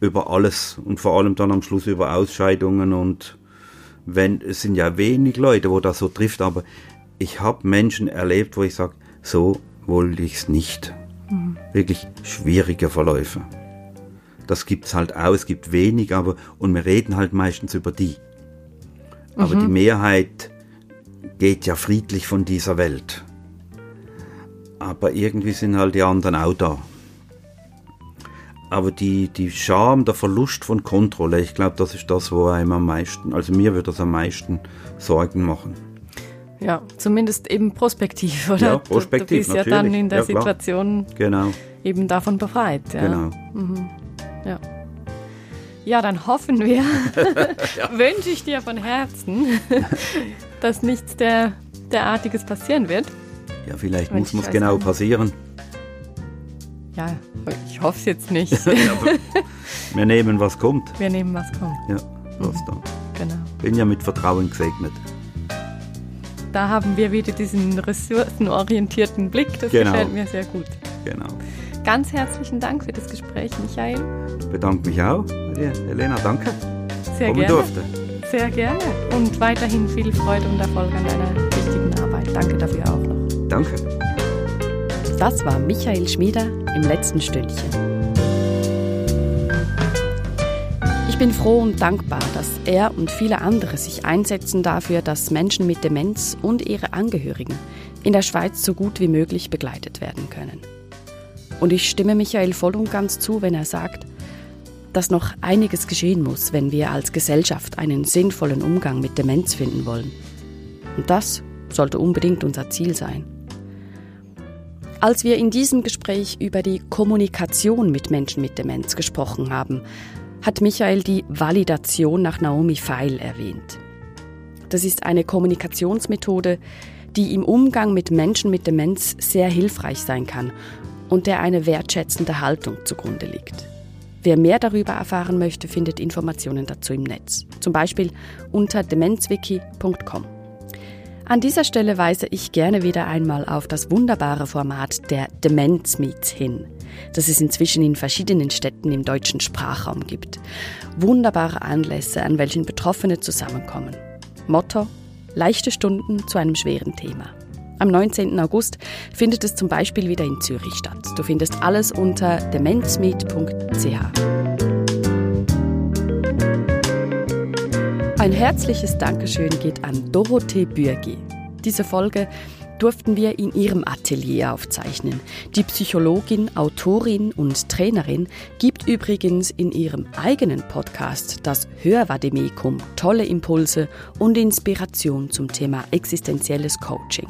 über alles und vor allem dann am Schluss über Ausscheidungen und wenn, es sind ja wenig Leute, wo das so trifft, aber ich habe Menschen erlebt, wo ich sage, so wollte ich es nicht. Wirklich schwierige Verläufe. Das gibt's halt auch, es gibt wenig, aber und wir reden halt meistens über die. Aber die Mehrheit geht ja friedlich von dieser Welt. Aber irgendwie sind halt die anderen auch da. Aber die, die Scham, der Verlust von Kontrolle, ich glaube, das ist das, wo einem am meisten, also mir wird das am meisten Sorgen machen. Ja, zumindest eben prospektiv, oder? Ja, prospektiv, Du, du bist ja dann natürlich. in der Ja. Situation Genau, eben davon befreit. Ja. genau. Ja. ja, dann hoffen wir, wünsche ich dir von Herzen, dass nichts der, derartiges passieren wird. Ja, vielleicht muss ich es genau nicht. passieren. Ja, ich hoffe es jetzt nicht. Wir nehmen, was kommt. Wir nehmen, was kommt. Ja, was da. Genau. Bin ja mit Vertrauen gesegnet. Da haben wir wieder diesen ressourcenorientierten Blick. Das Genau. gefällt mir sehr gut. Genau. Ganz herzlichen Dank für das Gespräch, Michael. Bedanke mich auch. bei dir. Elena, danke. Sehr Kommen gerne. durfte. Sehr gerne. Und weiterhin viel Freude und Erfolg an deiner wichtigen Arbeit. Danke dafür auch noch. Danke. Das war Michael Schmieder im letzten Stündchen. Ich bin froh und dankbar, dass er und viele andere sich einsetzen dafür, dass Menschen mit Demenz und ihre Angehörigen in der Schweiz so gut wie möglich begleitet werden können. Und ich stimme Michael voll und ganz zu, wenn er sagt, dass noch einiges geschehen muss, wenn wir als Gesellschaft einen sinnvollen Umgang mit Demenz finden wollen. Und das sollte unbedingt unser Ziel sein. Als wir in diesem Gespräch über die Kommunikation mit Menschen mit Demenz gesprochen haben, hat Michael die Validation nach Naomi Feil erwähnt. Das ist eine Kommunikationsmethode, die im Umgang mit Menschen mit Demenz sehr hilfreich sein kann und der eine wertschätzende Haltung zugrunde liegt. Wer mehr darüber erfahren möchte, findet Informationen dazu im Netz, zum Beispiel unter demenzwiki.com. An dieser Stelle weise ich gerne wieder einmal auf das wunderbare Format der Demenz Meets hin, das es inzwischen in verschiedenen Städten im deutschen Sprachraum gibt. Wunderbare Anlässe, an welchen Betroffene zusammenkommen. Motto: leichte Stunden zu einem schweren Thema. Am 19. August findet es zum Beispiel wieder in Zürich statt. Du findest alles unter demenzmeet.ch. Ein herzliches Dankeschön geht an Dorothee Bürgi. Diese Folge durften wir in ihrem Atelier aufzeichnen. Die Psychologin, Autorin und Trainerin gibt übrigens in ihrem eigenen Podcast das Hörvademecum tolle Impulse und Inspiration zum Thema existenzielles Coaching.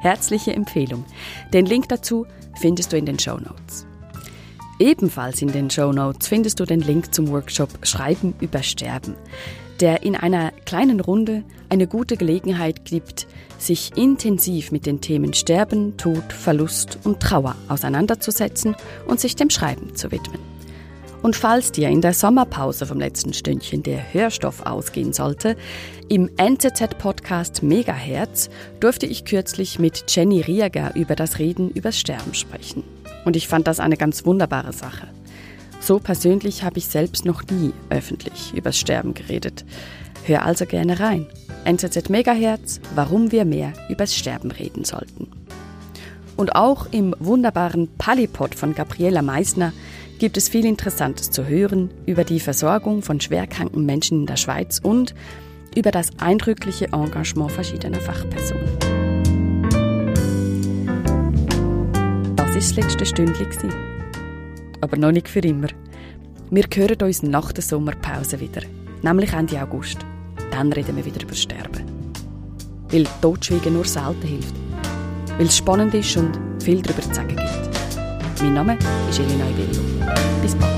Herzliche Empfehlung. Den Link dazu findest du in den Show Notes. Ebenfalls in den Show Notes findest du den Link zum Workshop Schreiben über Sterben, der in einer kleinen Runde eine gute Gelegenheit gibt, sich intensiv mit den Themen Sterben, Tod, Verlust und Trauer auseinanderzusetzen und sich dem Schreiben zu widmen. Und falls dir in der Sommerpause vom letzten Stündchen der Hörstoff ausgehen sollte, im NZZ-Podcast Megahertz durfte ich kürzlich mit Jenny Rieger über das Reden übers Sterben sprechen. Und ich fand das eine ganz wunderbare Sache. So persönlich habe ich selbst noch nie öffentlich übers Sterben geredet. Hör also gerne rein. NZZ Megahertz, warum wir mehr übers Sterben reden sollten. Und auch im wunderbaren Palipod von Gabriela Meissner gibt es viel Interessantes zu hören über die Versorgung von schwerkranken Menschen in der Schweiz und über das eindrückliche Engagement verschiedener Fachpersonen. Das war das letzte Stündchen. Aber noch nicht für immer. Wir hören uns nach der Sommerpause wieder, nämlich Ende August. Dann reden wir wieder über Sterben. Weil Totschweigen nur selten hilft. Weil es spannend ist und viel darüber zu sagen gibt. Mein Name ist Elena Ibello. Bis bald.